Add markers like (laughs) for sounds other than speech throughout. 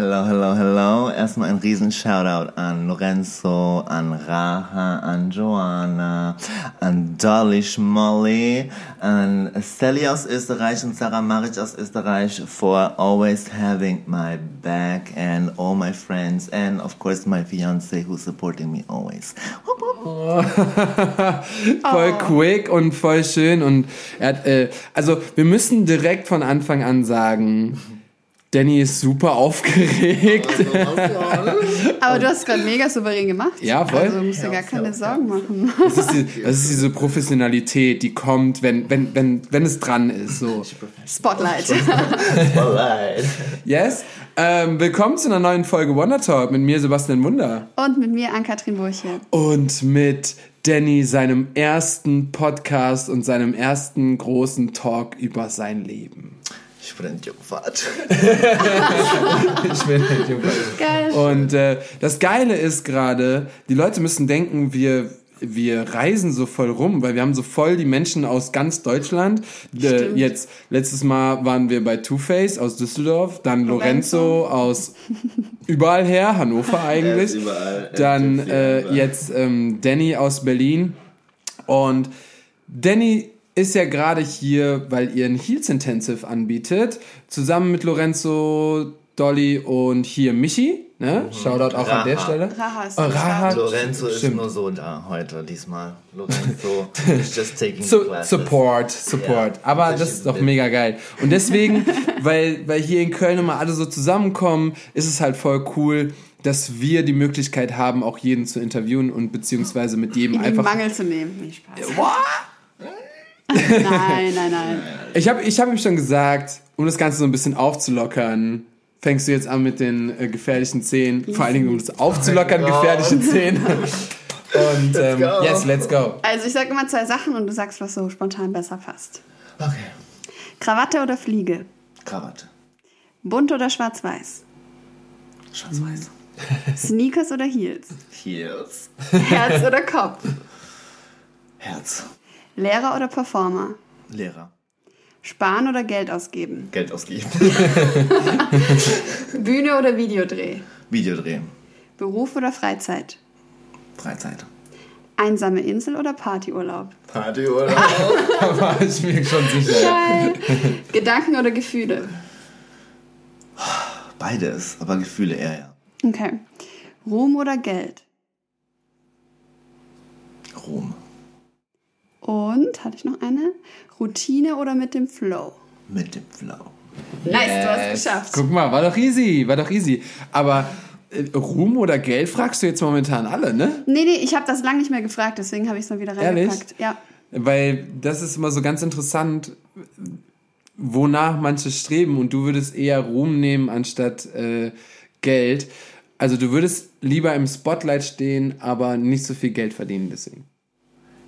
Hello, hello, hello. Erstmal ein riesen Shoutout an Lorenzo, an Raha, an Joanna, an Dolly Schmolly, an Sally aus Österreich und Sarah Maric aus Österreich for always having my back and all my friends and of course my fiance who's supporting me always. (laughs) voll quick und voll schön und er hat, äh, also wir müssen direkt von Anfang an sagen, Danny ist super aufgeregt. Aber du hast es gerade mega souverän gemacht. Ja, voll. Also musst dir gar keine Sorgen machen. Das ist, die, das ist diese Professionalität, die kommt, wenn, wenn, wenn, wenn es dran ist. So. Spotlight. Alright. Yes. Ähm, willkommen zu einer neuen Folge Wonder Talk mit mir, Sebastian Wunder. Und mit mir, Ann-Kathrin Burche. Und mit Danny, seinem ersten Podcast und seinem ersten großen Talk über sein Leben. Ich bin in Jungfahrt. (laughs) Ich bin Geil. Und äh, das Geile ist gerade, die Leute müssen denken, wir wir reisen so voll rum, weil wir haben so voll die Menschen aus ganz Deutschland. Äh, Stimmt. jetzt letztes Mal waren wir bei Two Face aus Düsseldorf, dann Lorenzo, Lorenzo. aus überall her, Hannover eigentlich. ist überall. Dann Er ist äh, jetzt ähm, Danny aus Berlin. Und Danny ist ja gerade hier, weil ihr ein Heels Intensive anbietet, zusammen mit Lorenzo, Dolly und hier Michi. Ne? Shoutout auch an der Raha. Stelle. Raha ist Oh, Raha. Lorenzo ist Stimmt. nur so da heute diesmal. Lorenzo is just taking classes. Support, Support. Ja, Aber das das ist doch mega geil. Und deswegen, (laughs) weil, weil hier in Köln immer alle so zusammenkommen, ist es halt voll cool, dass wir die Möglichkeit haben, auch jeden zu interviewen und beziehungsweise mit jedem In einfach. Mangel zu nehmen. Nee, Spaß. (laughs) Nein, nein, nein. Ich habe ich hab ihm schon gesagt, um das Ganze so ein bisschen aufzulockern, fängst du jetzt an mit den äh, gefährlichen Szenen. Vor allen Dingen, um das aufzulockern, gefährliche Szenen. (laughs) Und ähm, go. yes, let's go. Also ich sag immer zwei Sachen und du sagst, was so spontan besser passt. Okay. Krawatte oder Fliege? Krawatte. Bunt oder schwarz-weiß? Schwarz-Weiß. (laughs) Sneakers oder Heels? Heels. Herz oder Kopf? Herz. Lehrer oder Performer? Lehrer. Sparen oder Geld ausgeben? Geld ausgeben. (laughs) Bühne oder Videodreh? Videodreh. Beruf oder Freizeit? Freizeit. Einsame Insel oder Partyurlaub? Partyurlaub. (laughs) Da war ich mir schon sicher. Geil. Gedanken oder Gefühle? Beides, aber Gefühle eher, ja. Okay. Ruhm oder Geld? Ruhm. Und, hatte ich noch eine? Routine oder mit dem Flow? Mit dem Flow. Nice, du hast es Yes. geschafft. Guck mal, war doch easy, war doch easy. Aber äh, Ruhm oder Geld fragst du jetzt momentan alle, ne? Nee, nee, ich habe das lange nicht mehr gefragt, deswegen habe ich es mal wieder Ehrlich? reingepackt. Ja. Weil das ist immer so ganz interessant, wonach manche streben und du würdest eher Ruhm nehmen anstatt äh, Geld. Also du würdest lieber im Spotlight stehen, aber nicht so viel Geld verdienen deswegen.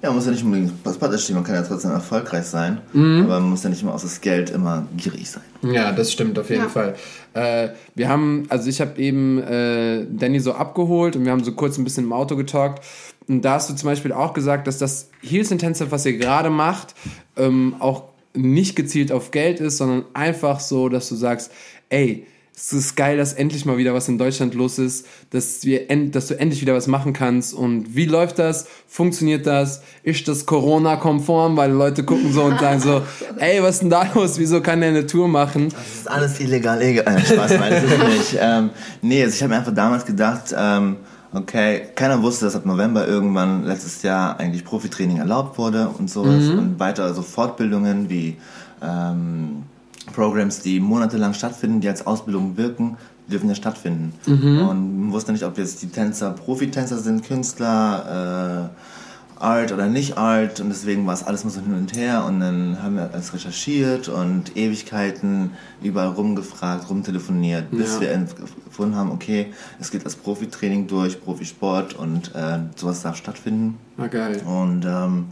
Ja, man muss ja nicht unbedingt was Partner stehen, man kann ja trotzdem erfolgreich sein, Mhm. aber man muss ja nicht immer aus das Geld immer gierig sein. Ja, das stimmt auf jeden Ja. Fall. Äh, wir haben, also ich habe eben äh, Danny so abgeholt und wir haben so kurz ein bisschen im Auto getalkt. Und da hast du zum Beispiel auch gesagt, dass das Heels Intensive, was ihr gerade macht, ähm, auch nicht gezielt auf Geld ist, sondern einfach so, dass du sagst, ey, es ist geil, dass endlich mal wieder was in Deutschland los ist, dass, wir end, dass du endlich wieder was machen kannst. Und wie läuft das? Funktioniert das? Ist das Corona-konform? Weil Leute gucken so und sagen so, (laughs) ey, was ist denn da los? Wieso kann der eine Tour machen? Das ist alles illegal, illegal. Äh, Spaß, nein, das ist nicht. Ähm, nee, also ich habe mir einfach damals gedacht, ähm, okay, keiner wusste, dass ab November irgendwann letztes Jahr eigentlich Profitraining erlaubt wurde und sowas und weiter also Fortbildungen wie ähm, Programs, die monatelang stattfinden, die als Ausbildung wirken, dürfen ja stattfinden. Und man wusste nicht, ob jetzt die Tänzer Profitänzer sind, Künstler, äh, Art oder nicht Art und deswegen war es alles mal so hin und her und dann haben wir alles recherchiert und Ewigkeiten überall rumgefragt, rumtelefoniert, bis Ja. wir gefunden haben, okay, es geht das Profitraining durch, Profisport und äh, sowas darf stattfinden. Ah, geil. Und ähm,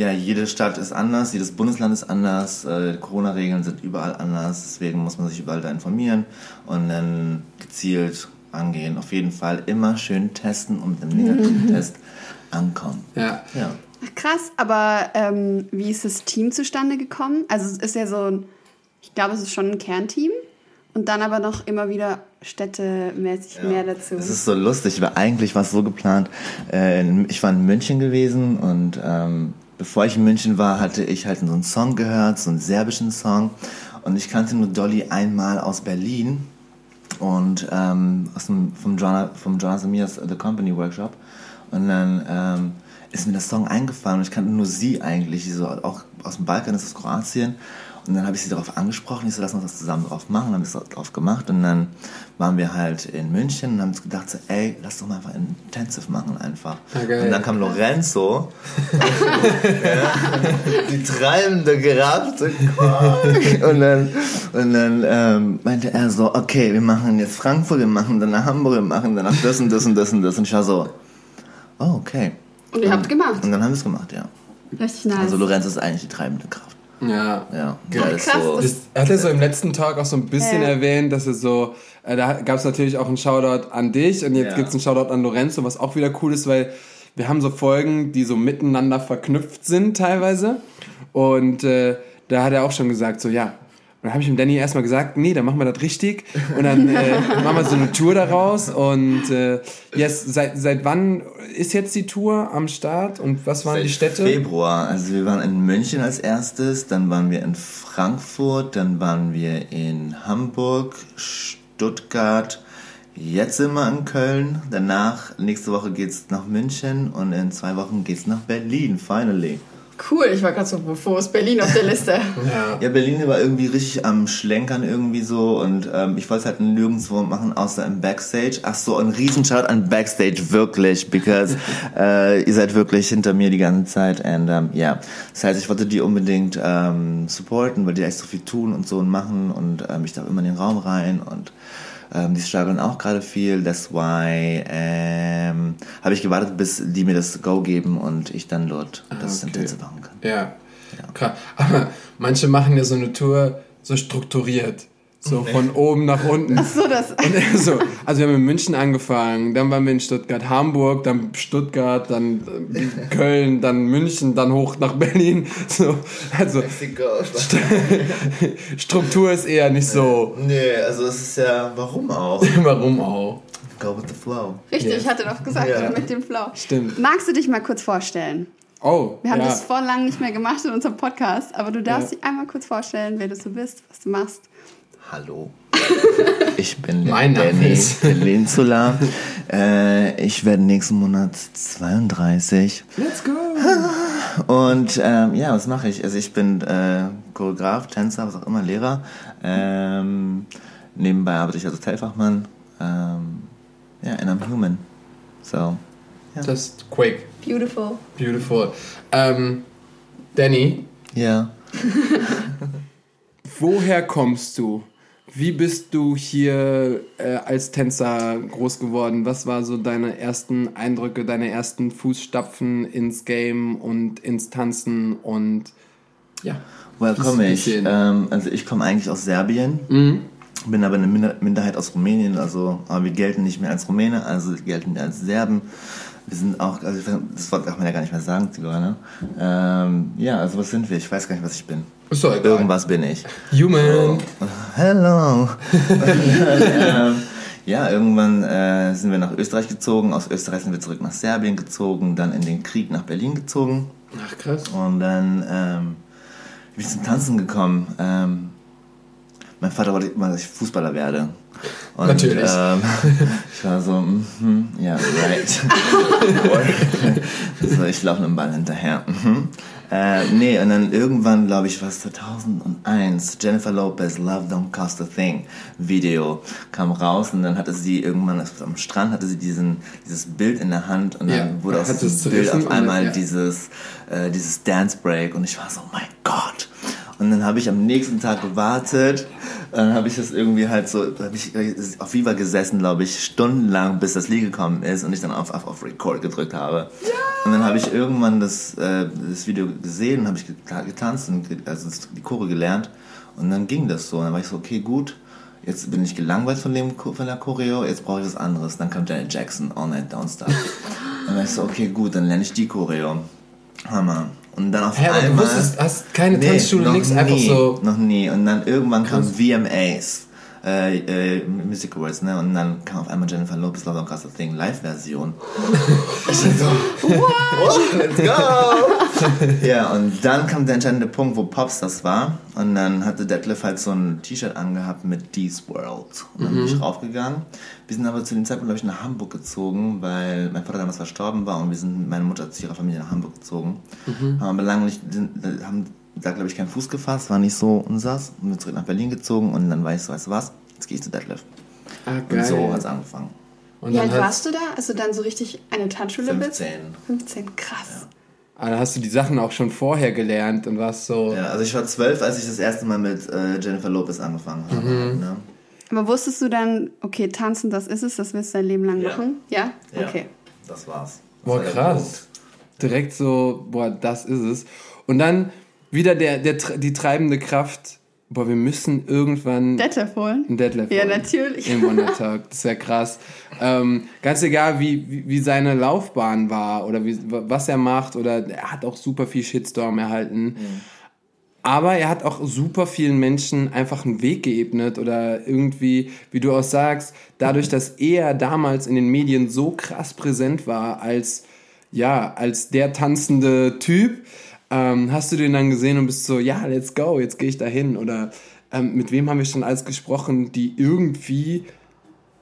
ja, jede Stadt ist anders, jedes Bundesland ist anders, äh, Corona-Regeln sind überall anders, deswegen muss man sich überall da informieren und dann gezielt angehen. Auf jeden Fall immer schön testen und mit einem negativen (laughs) Test ankommen. Ja. Ja. Ach, krass, aber ähm, wie ist das Team zustande gekommen? Also es ist ja so ein, ich glaube, es ist schon ein Kernteam. Und dann aber noch immer wieder städtemäßig mehr dazu. Es ist so lustig, weil eigentlich war es so geplant. Äh, ich war in München gewesen und ähm, bevor ich in München war, hatte ich halt so einen Song gehört, so einen serbischen Song. Und ich kannte nur Dolly einmal aus Berlin und ähm, aus dem, vom, John, vom Jonathan Mears The Company Workshop. Und dann ähm, ist mir der Song eingefallen und ich kannte nur sie eigentlich, so auch aus dem Balkan, ist Kroatien. Und dann habe ich sie darauf angesprochen, ich so, lass uns das zusammen drauf machen. Dann haben wir es drauf gemacht und dann waren wir halt in München und haben uns gedacht, so, ey, lass doch mal einfach Intensive machen einfach. Okay. Und dann kam Lorenzo, ja, (laughs) die treibende gerafft und dann, und dann ähm, meinte er so, okay, wir machen jetzt Frankfurt, wir machen dann nach Hamburg, wir machen dann nach das und das und das und das. Und ich war so, oh, okay. Und ihr habt gemacht. Und dann haben wir es gemacht, ja. Richtig nice. Also Lorenzo ist eigentlich die treibende Kraft. Ja. Ja, krass, so. das- Das hat er so im letzten Talk auch so ein bisschen Ja. erwähnt, dass er so, äh, da gab es natürlich auch einen Shoutout an dich und jetzt Ja. gibt es einen Shoutout an Lorenzo, was auch wieder cool ist, weil wir haben so Folgen, die so miteinander verknüpft sind teilweise. Und äh, da hat er auch schon gesagt, so ja. Dann habe ich dem Danny erstmal gesagt, nee, dann machen wir das richtig. Und dann äh, (laughs) machen wir so eine Tour daraus. Und äh, yes, seit, seit wann ist jetzt die Tour am Start? Und was waren Seit die Städte? Februar. Also wir waren in München als erstes, dann waren wir in Frankfurt, dann waren wir in Hamburg, Stuttgart. Jetzt sind wir in Köln. Danach, nächste Woche geht's nach München und in zwei Wochen geht's nach Berlin, finally. Cool, ich war gerade so, wo ist Berlin auf der Liste? (laughs) Ja, Berlin war irgendwie richtig am Schlenkern irgendwie so und ähm, ich wollte es halt nirgendwo machen, außer im Backstage. Ach so, ein Riesenshoutout an Backstage, wirklich, because (laughs) äh, ihr seid wirklich hinter mir die ganze Zeit und ähm, ja, das heißt, ich wollte die unbedingt ähm, supporten, weil die echt so viel tun und so und machen und ähm, ich darf immer in den Raum rein und ähm, die strugglen auch gerade viel, that's why ähm, habe ich gewartet, bis die mir das Go geben und ich dann dort das okay. Intensive machen kann. Ja. Krass. (laughs) Aber manche machen ja so eine Tour so strukturiert. So von oben nach unten. Ach so, das. Und so, also wir haben in München angefangen, dann waren wir in Stuttgart, Hamburg, dann Stuttgart, dann äh, Köln, dann München, dann hoch nach Berlin. (laughs) So, also (laughs) Struktur ist eher nicht so. Nee, also es ist ja, warum auch? (laughs) Warum auch? Go with the flow. Richtig, Yes. ich hatte doch gesagt, Ja. mit dem Flow. Stimmt. Magst du dich mal kurz vorstellen? Oh, Wir haben ja. das vor lang nicht mehr gemacht in unserem Podcast, aber du darfst Ja. dich einmal kurz vorstellen, wer du so bist, was du machst. Hallo. (laughs) Ich bin Mein Name Danny ist- Peninsula. Äh, ich werde nächsten Monat 32. Let's go. (laughs) Und ähm, ja, was mache ich? Also ich bin äh, Choreograf, Tänzer, was auch immer, Lehrer. Ähm, nebenbei arbeite ich als Hotelfachmann. Ähm, ja, and I'm human. So. Just quick. Beautiful. Beautiful. Ähm, Danny, Ja. (laughs) woher kommst du? Wie bist du hier äh, als Tänzer groß geworden? Was war so deine ersten Eindrücke, deine ersten Fußstapfen ins Game und ins Tanzen und ja. Woher komme ich? Ähm, also ich komme eigentlich aus Serbien. Bin aber eine Minder- Minderheit aus Rumänien, also aber wir gelten nicht mehr als Rumäne, also wir gelten als Serben. Wir sind auch, also das Wort darf man ja gar nicht mehr sagen, Tigana. Ähm, ja, also was sind wir? Ich weiß gar nicht, was ich bin. Ist doch egal. Irgendwas bin ich. Human. Hello. ähm, (laughs) ja, irgendwann äh, sind wir nach Österreich gezogen. Aus Österreich sind wir zurück nach Serbien gezogen, dann in den Krieg nach Berlin gezogen. Ach krass. Und dann ähm, bin ich zum Tanzen gekommen. Ähm, mein Vater wollte immer, dass ich Fußballer werde. Und, Natürlich. Ähm, (laughs) ich war so, mhm, ja, right. (laughs) so, ich laufe einem Ball hinterher. Mhm. Äh, nee, und dann irgendwann, glaube ich, war es 2001, Jennifer Lopez, Love Don't Cost a Thing Video kam raus und dann hatte sie irgendwann am Strand hatte sie diesen, dieses Bild in der Hand und dann Ja, wurde aus diesem es Bild auf einmal ja. dieses, äh, dieses Dance Break und ich war so, mein Gott. Und dann habe ich am nächsten Tag gewartet. Dann habe ich das irgendwie halt so, habe ich auf Viva gesessen, glaube ich, stundenlang, bis das Lied gekommen ist und ich dann auf, auf, auf Record gedrückt habe. Und dann habe ich irgendwann das, äh, das Video gesehen habe ich geta- getanzt und also die Chore gelernt. Und dann ging das so. Und dann war ich so, okay, gut. Jetzt bin ich gelangweilt von, dem, von der Choreo, jetzt brauche ich was anderes. Dann kam Janet Jackson, All Night Don't Stop. (laughs) dann war ich so, okay, gut, dann lerne ich die Choreo. Hammer. Und dann auf Hä, aber du einmal... wusstest, hast keine Nee, Tanzschule, noch nix, nie, einfach so. Noch nie. Und dann irgendwann kam VMAs. Äh, äh, Music Awards, ne? Und dann kam auf einmal Jennifer Lopez Love Across the Thing Live-Version. ich dachte so, what? Let's go! (laughs) ja, und dann kam der entscheidende Punkt, wo Pops das war. Und dann hatte Detlef halt so ein T-Shirt angehabt mit These World. Und dann bin ich raufgegangen. Wir sind aber zu dem Zeitpunkt, glaube ich, nach Hamburg gezogen, weil mein Vater damals verstorben war und wir sind mit meiner Mutter zu ihrer Familie nach Hamburg gezogen. Haben aber lange nicht, sind- haben da, glaube ich, keinen Fuß gefasst, war nicht so unsers. Und sind zurück nach Berlin gezogen und dann war ich so, weißt du was, jetzt gehe ich zu Detlef. Ah, Und so hat es angefangen. Und Wie dann alt warst du da, als du dann so richtig eine Tanzschule bist? 15. 15, krass. ah, dann hast du die Sachen auch schon vorher gelernt und warst so. Ja, also ich war zwölf, als ich das erste Mal mit äh, Jennifer Lopez angefangen habe. Ne? Aber wusstest du dann, okay, tanzen, das ist es, das willst du dein Leben lang Ja. machen? Ja? Ja, Okay. Das war's. Das Boah, war krass. Direkt so, boah, das ist es. Und dann wieder der, der, die treibende Kraft, boah, wir müssen irgendwann Detlef holen? ein Deadlift Ja, holen. natürlich. Im Wonder Talk. Das ist ja krass. Ähm, ganz egal, wie, wie, wie seine Laufbahn war oder wie, was er macht oder er hat auch super viel Shitstorm erhalten. Aber er hat auch super vielen Menschen einfach einen Weg geebnet oder irgendwie, wie du auch sagst, dadurch, dass er damals in den Medien so krass präsent war als, ja, als der tanzende Typ, ähm, hast du den dann gesehen und bist so, ja, let's go, jetzt gehe ich dahin oder ähm, mit wem haben wir schon alles gesprochen, die irgendwie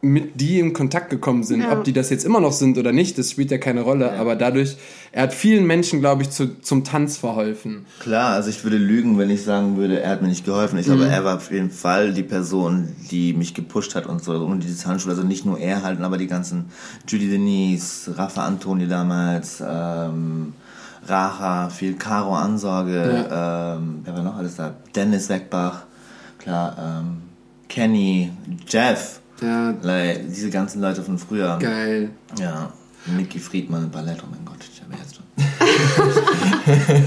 mit die in Kontakt gekommen sind. Ja. Ob die das jetzt immer noch sind oder nicht, das spielt ja keine Rolle. Aber dadurch, er hat vielen Menschen, glaube ich, zu, zum Tanz verholfen. Klar, also ich würde lügen, wenn ich sagen würde, er hat mir nicht geholfen. Ich glaube, er war auf jeden Fall die Person, die mich gepusht hat und so und diese Tanzschule. Also nicht nur er halt, aber die ganzen Judy Denise, Rafa Antoni damals, ähm, Racha, viel Caro Ansorge, ähm, wer war noch alles da? Dennis Weckbach, klar, ähm, Kenny, Jeff, Ja, like, diese ganzen Leute von früher. geil. Ja, Mickey Friedmann im Ballett, oh mein Gott, ich habe jetzt schon. (laughs)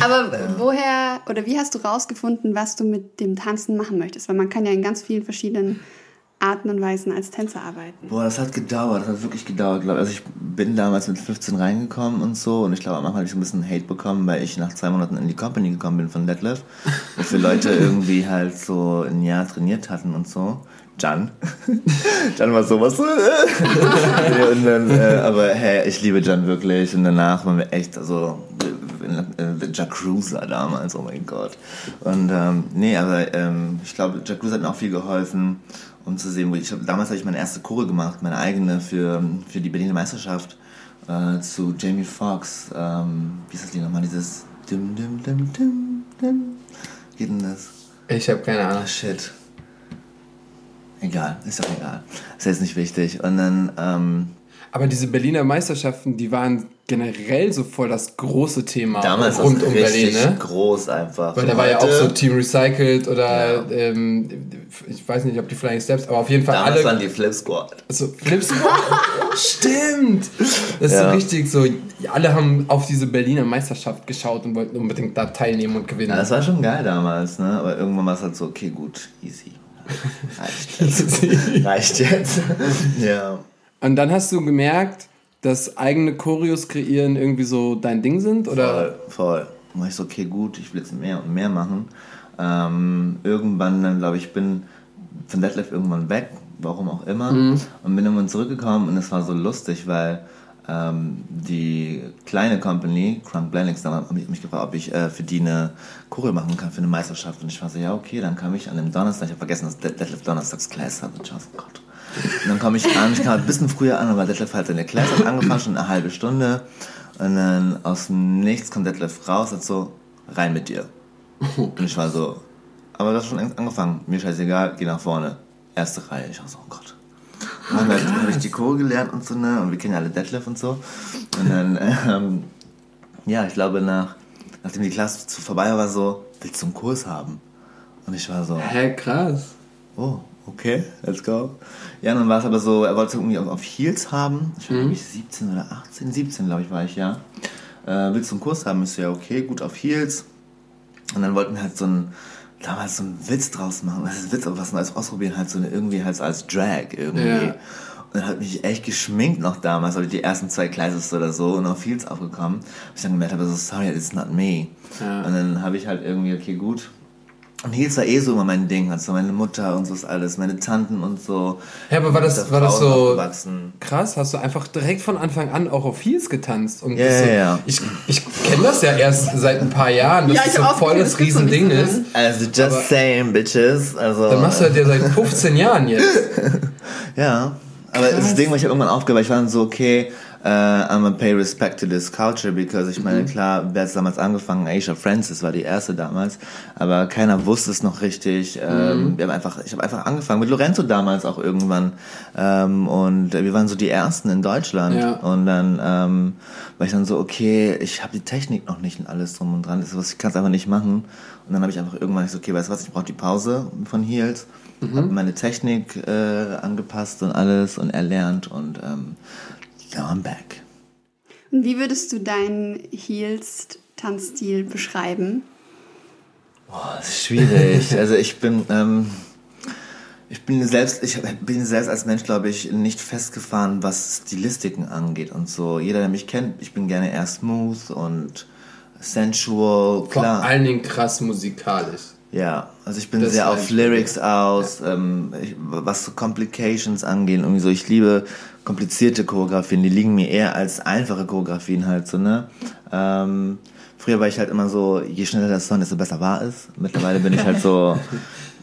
Aber woher oder wie hast du rausgefunden, was du mit dem Tanzen machen möchtest? Weil man kann ja in ganz vielen verschiedenen Arten und Weisen als Tänzer arbeiten. Boah, das hat gedauert, das hat wirklich gedauert, glaube ich. Also ich bin damals mit 15 reingekommen und so und ich glaube, am Anfang habe ich ein bisschen Hate bekommen, weil ich nach zwei Monaten in die Company gekommen bin von Detlef. Und für Leute (laughs) irgendwie halt so ein Jahr trainiert hatten und so. Jan. (laughs) Jan war sowas. (laughs) und dann, äh, aber hey, ich liebe Jan wirklich und danach waren wir echt, also äh, Jack Cruiser damals, oh mein Gott. Und ähm, nee, aber ähm, ich glaube, Jack Cruiser hat mir auch viel geholfen, um zu sehen, wo ich, damals habe ich meine erste Chore gemacht, meine eigene für, für die Berliner Meisterschaft äh, zu Jamie Foxx. Ähm, wie ist das Lied nochmal? Dieses dim dim dim dim dim. Wie geht denn das? Ich habe keine Ahnung. Ah, shit. Egal, ist doch egal. Ist jetzt nicht wichtig. Und dann, ähm, Aber diese Berliner Meisterschaften, die waren generell so voll das große Thema damals rund war um es Berlin, richtig ne? groß einfach. Weil da war ja auch so Team Recycled oder Ja. ähm, ich weiß nicht, ob die Flying Steps, aber auf jeden Fall Damals alle. waren die Flip Squad. So, Flips. (laughs) Stimmt! Das ist Ja. so richtig so. Alle haben auf diese Berliner Meisterschaft geschaut und wollten unbedingt da teilnehmen und gewinnen. Ja, das war schon geil damals, ne? Aber irgendwann war es halt so, okay, gut, easy. (laughs) Reicht jetzt. Reicht jetzt. (laughs) ja. Und dann hast du gemerkt, dass eigene Choreos kreieren irgendwie so dein Ding sind? Oder? Voll, voll. Und war ich so, okay, gut, ich will jetzt mehr und mehr machen. Ähm, irgendwann dann, glaube ich, bin von Detlef irgendwann weg, warum auch immer. Und bin irgendwann zurückgekommen und es war so lustig, weil ähm, die kleine Company, Crunk Blenix, da haben mich gefragt, ob ich äh, für die eine Choreo machen kann für eine Meisterschaft. Und ich war so, ja, okay, dann kam ich an dem Donnerstag, ich habe vergessen, dass Detlef Donnerstags Class hat. Und ich war so, Gott. Und dann komme ich an, ich kam ein bisschen früher an, aber Detlef hat seine Class hat angefangen, schon eine halbe Stunde. Und dann aus dem Nichts kommt Detlef raus und so, rein mit dir. Und ich war so, aber das hat schon angefangen. Mir scheißegal, geh nach vorne. Erste Reihe. Ich war so, oh Gott. Und dann habe ich die Chore gelernt und so, ne? Und wir kennen ja alle Detlef und so. Und dann, ähm, ja, ich glaube, nach, nachdem die Klasse vorbei war, so, willst du einen Kurs haben? Und ich war so, Hä, krass. oh, okay, let's go. Ja, dann war es aber so, er wollte irgendwie auf, auf Heels haben. Ich war, glaube ich, 17 oder 18, 17, glaube ich, war ich, ja. Äh, willst du einen Kurs haben? Ich so, ja, okay, gut, auf Heels. Und dann wollten wir halt so einen, damals so einen Witz draus machen. Das ist Witz, aber was Neues ausprobieren, halt so eine, irgendwie halt als Drag irgendwie. Ja. Und dann hat mich echt geschminkt noch damals, oder die ersten zwei Classes oder so, und auf Heels aufgekommen. Bis ich dann gemerkt habe, so, sorry, it's not me. Ja. Und dann habe ich halt irgendwie, okay, gut, Und Heels war eh so immer mein Ding, also meine Mutter und so ist alles, meine Tanten und so. Ja, aber war das, Mit war das so krass? Hast du einfach direkt von Anfang an auch auf Heels getanzt? Und Ja, das so, ja, ja. Ich, ich kenne das ja erst seit ein paar Jahren, dass Ja, das ich so voll das das Riesending so ist. Also just Aber- saying, bitches. Also, Dann machst du das ja seit 15 Jahren jetzt. (laughs) Ja, aber das Ding war, ich habe irgendwann aufgehört, weil ich war dann so, okay, äh, I'm gonna pay respect to this culture, because ich meine, klar, wer hat damals angefangen? Aisha Francis war die erste damals, aber keiner wusste es noch richtig. Ähm, Wir haben einfach, ich habe einfach angefangen mit Lorenzo damals auch irgendwann. Ähm, und wir waren so die ersten in Deutschland. Ja. und dann ähm, war ich dann so, okay, ich habe die Technik noch nicht und alles drum und dran, das ist was, ich kann es einfach nicht machen. Und dann habe ich einfach irgendwann so, okay, weißt du was, ich brauche die Pause von Heels habe meine Technik äh, angepasst und alles und erlernt. Und ähm, I'm back. Und wie würdest du deinen Heels-Tanzstil beschreiben? Boah, das ist schwierig. (laughs) also ich bin, ähm, ich bin selbst, ich bin selbst als Mensch, glaube ich, nicht festgefahren, was Stilistiken angeht und so. Jeder, der mich kennt, ich bin gerne eher smooth und sensual, Vor klar. allen Dingen krass musikalisch. Ja, also ich bin Das sehr auf Lyrics aus, ähm, ich, was so Complications angeht, irgendwie so, ich liebe komplizierte Choreografien, die liegen mir eher als einfache Choreografien halt so, ne? Ähm, früher war ich halt immer so, je schneller der Song, desto besser war es. Mittlerweile bin ich halt so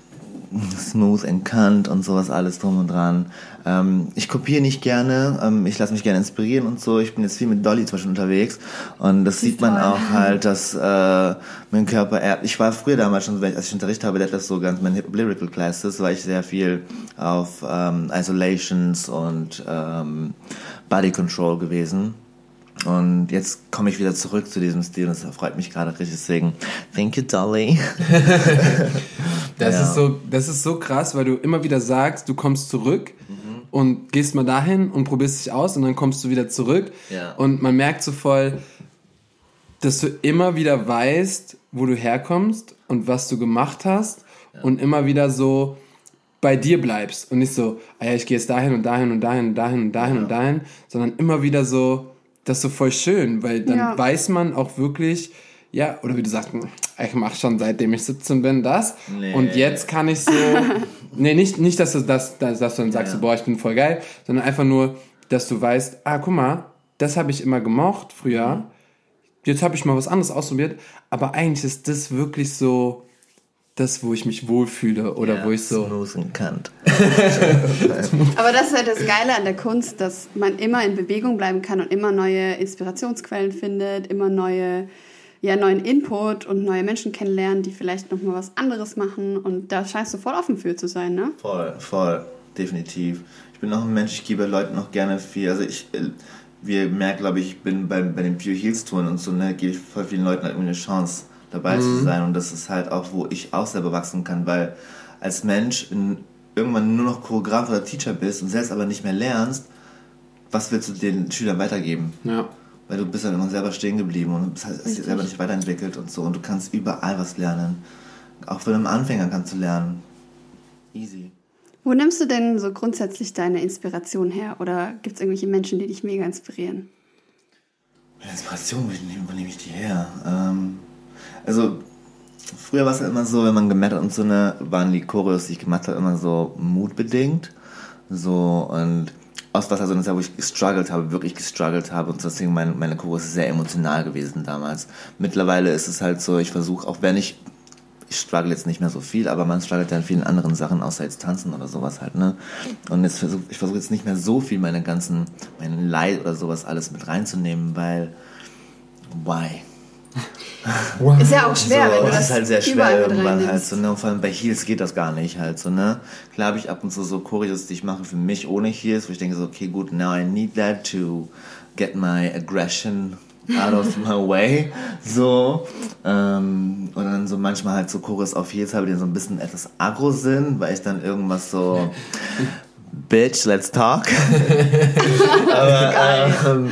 (laughs) smooth and kant und sowas alles drum und dran. Ähm, ich kopiere nicht gerne, ähm, ich lasse mich gerne inspirieren und so. Ich bin jetzt viel mit Dolly zum Beispiel unterwegs und das sieht man toll. auch halt, dass äh, mein Körper, er, ich war früher damals schon, als ich Unterricht habe, der hat das so ganz, meine Hip Lyrical Classes, war ich sehr viel auf ähm, Isolations und ähm, Body Control gewesen. Und jetzt komme ich wieder zurück zu diesem Stil und das freut mich gerade richtig. Deswegen, thank you, Dolly. (laughs) Das Ja. ist so, das ist so krass, weil du immer wieder sagst, du kommst zurück Mhm. Und gehst mal dahin und probierst dich aus und dann kommst du wieder zurück. Ja. Und man merkt so voll, dass du immer wieder weißt, wo du herkommst und was du gemacht hast und immer wieder so bei dir bleibst und nicht so, ah ja, ich gehe jetzt dahin und dahin und dahin und dahin und dahin und dahin, sondern immer wieder so, das ist so voll schön, weil dann Ja. weiß man auch wirklich, ja, oder wie du sagst, ich mache schon seitdem ich 17 bin das Nee. und jetzt kann ich so, (laughs) nee, nicht, nicht dass, du das, dass, dass du dann sagst, Ja. so, boah, ich bin voll geil, sondern einfach nur, dass du weißt, ah, guck mal, das habe ich immer gemocht früher, jetzt habe ich mal was anderes ausprobiert, aber eigentlich ist das wirklich so das, wo ich mich wohlfühle oder wo ich so, Smooth and kant. (laughs) Aber das ist halt das Geile an der Kunst, dass man immer in Bewegung bleiben kann und immer neue Inspirationsquellen findet, immer neue, ja, neuen Input und neue Menschen kennenlernen, die vielleicht nochmal was anderes machen. Und da scheinst du voll offen für zu sein, ne? Voll, voll, definitiv. Ich bin auch ein Mensch, ich gebe Leuten auch gerne viel. Also ich, äh, wir merken, glaube ich, bin bei, bei den Pure Heels Touren und so, ne, gebe ich voll vielen Leuten halt irgendwie eine Chance, dabei zu sein. Und das ist halt auch, wo ich auch selber wachsen kann, weil als Mensch in, irgendwann nur noch Choreograf oder Teacher bist und selbst aber nicht mehr lernst, was willst du den Schülern weitergeben? ja. Weil du bist dann immer selber stehen geblieben und bist halt hast dich selber nicht weiterentwickelt und so. Und du kannst überall was lernen. Auch für einen Anfänger kannst du lernen. Easy. Wo nimmst du denn so grundsätzlich deine Inspiration her? Oder gibt es irgendwelche Menschen, die dich mega inspirieren? Inspiration, wo nehme, ich die her? Ähm, also, früher war es halt immer so, wenn man gemerkt hat und so eine, waren die Choreos, die ich gemacht habe, immer so mutbedingt. So, und aus was also eine Zeit, wo ich gestruggelt habe, wirklich gestruggelt habe und deswegen meine, meine Choreos sehr emotional gewesen damals. Mittlerweile ist es halt so, ich versuche, auch wenn ich ich struggle jetzt nicht mehr so viel, aber man struggelt ja in vielen anderen Sachen, außer jetzt tanzen oder sowas halt, ne? Und jetzt versuch, ich versuche jetzt nicht mehr so viel meine ganzen, mein Leid oder sowas alles mit reinzunehmen, weil, why? (laughs) Ist ja auch schwer, so, wenn du das ist halt sehr schwer überall mit irgendwann halt so, ne? Und vor allem bei Heels geht das gar nicht halt so, ne? Klar habe ich ab und zu so Choreos, die ich mache für mich ohne Heels, wo ich denke so, okay, gut, now I need that to get my aggression out of my way. So. Ähm, und dann so manchmal halt so Choreos auf Heels habe, die so ein bisschen etwas aggro sind, weil ich dann irgendwas so (laughs) Bitch, let's talk. (laughs) aber, ähm,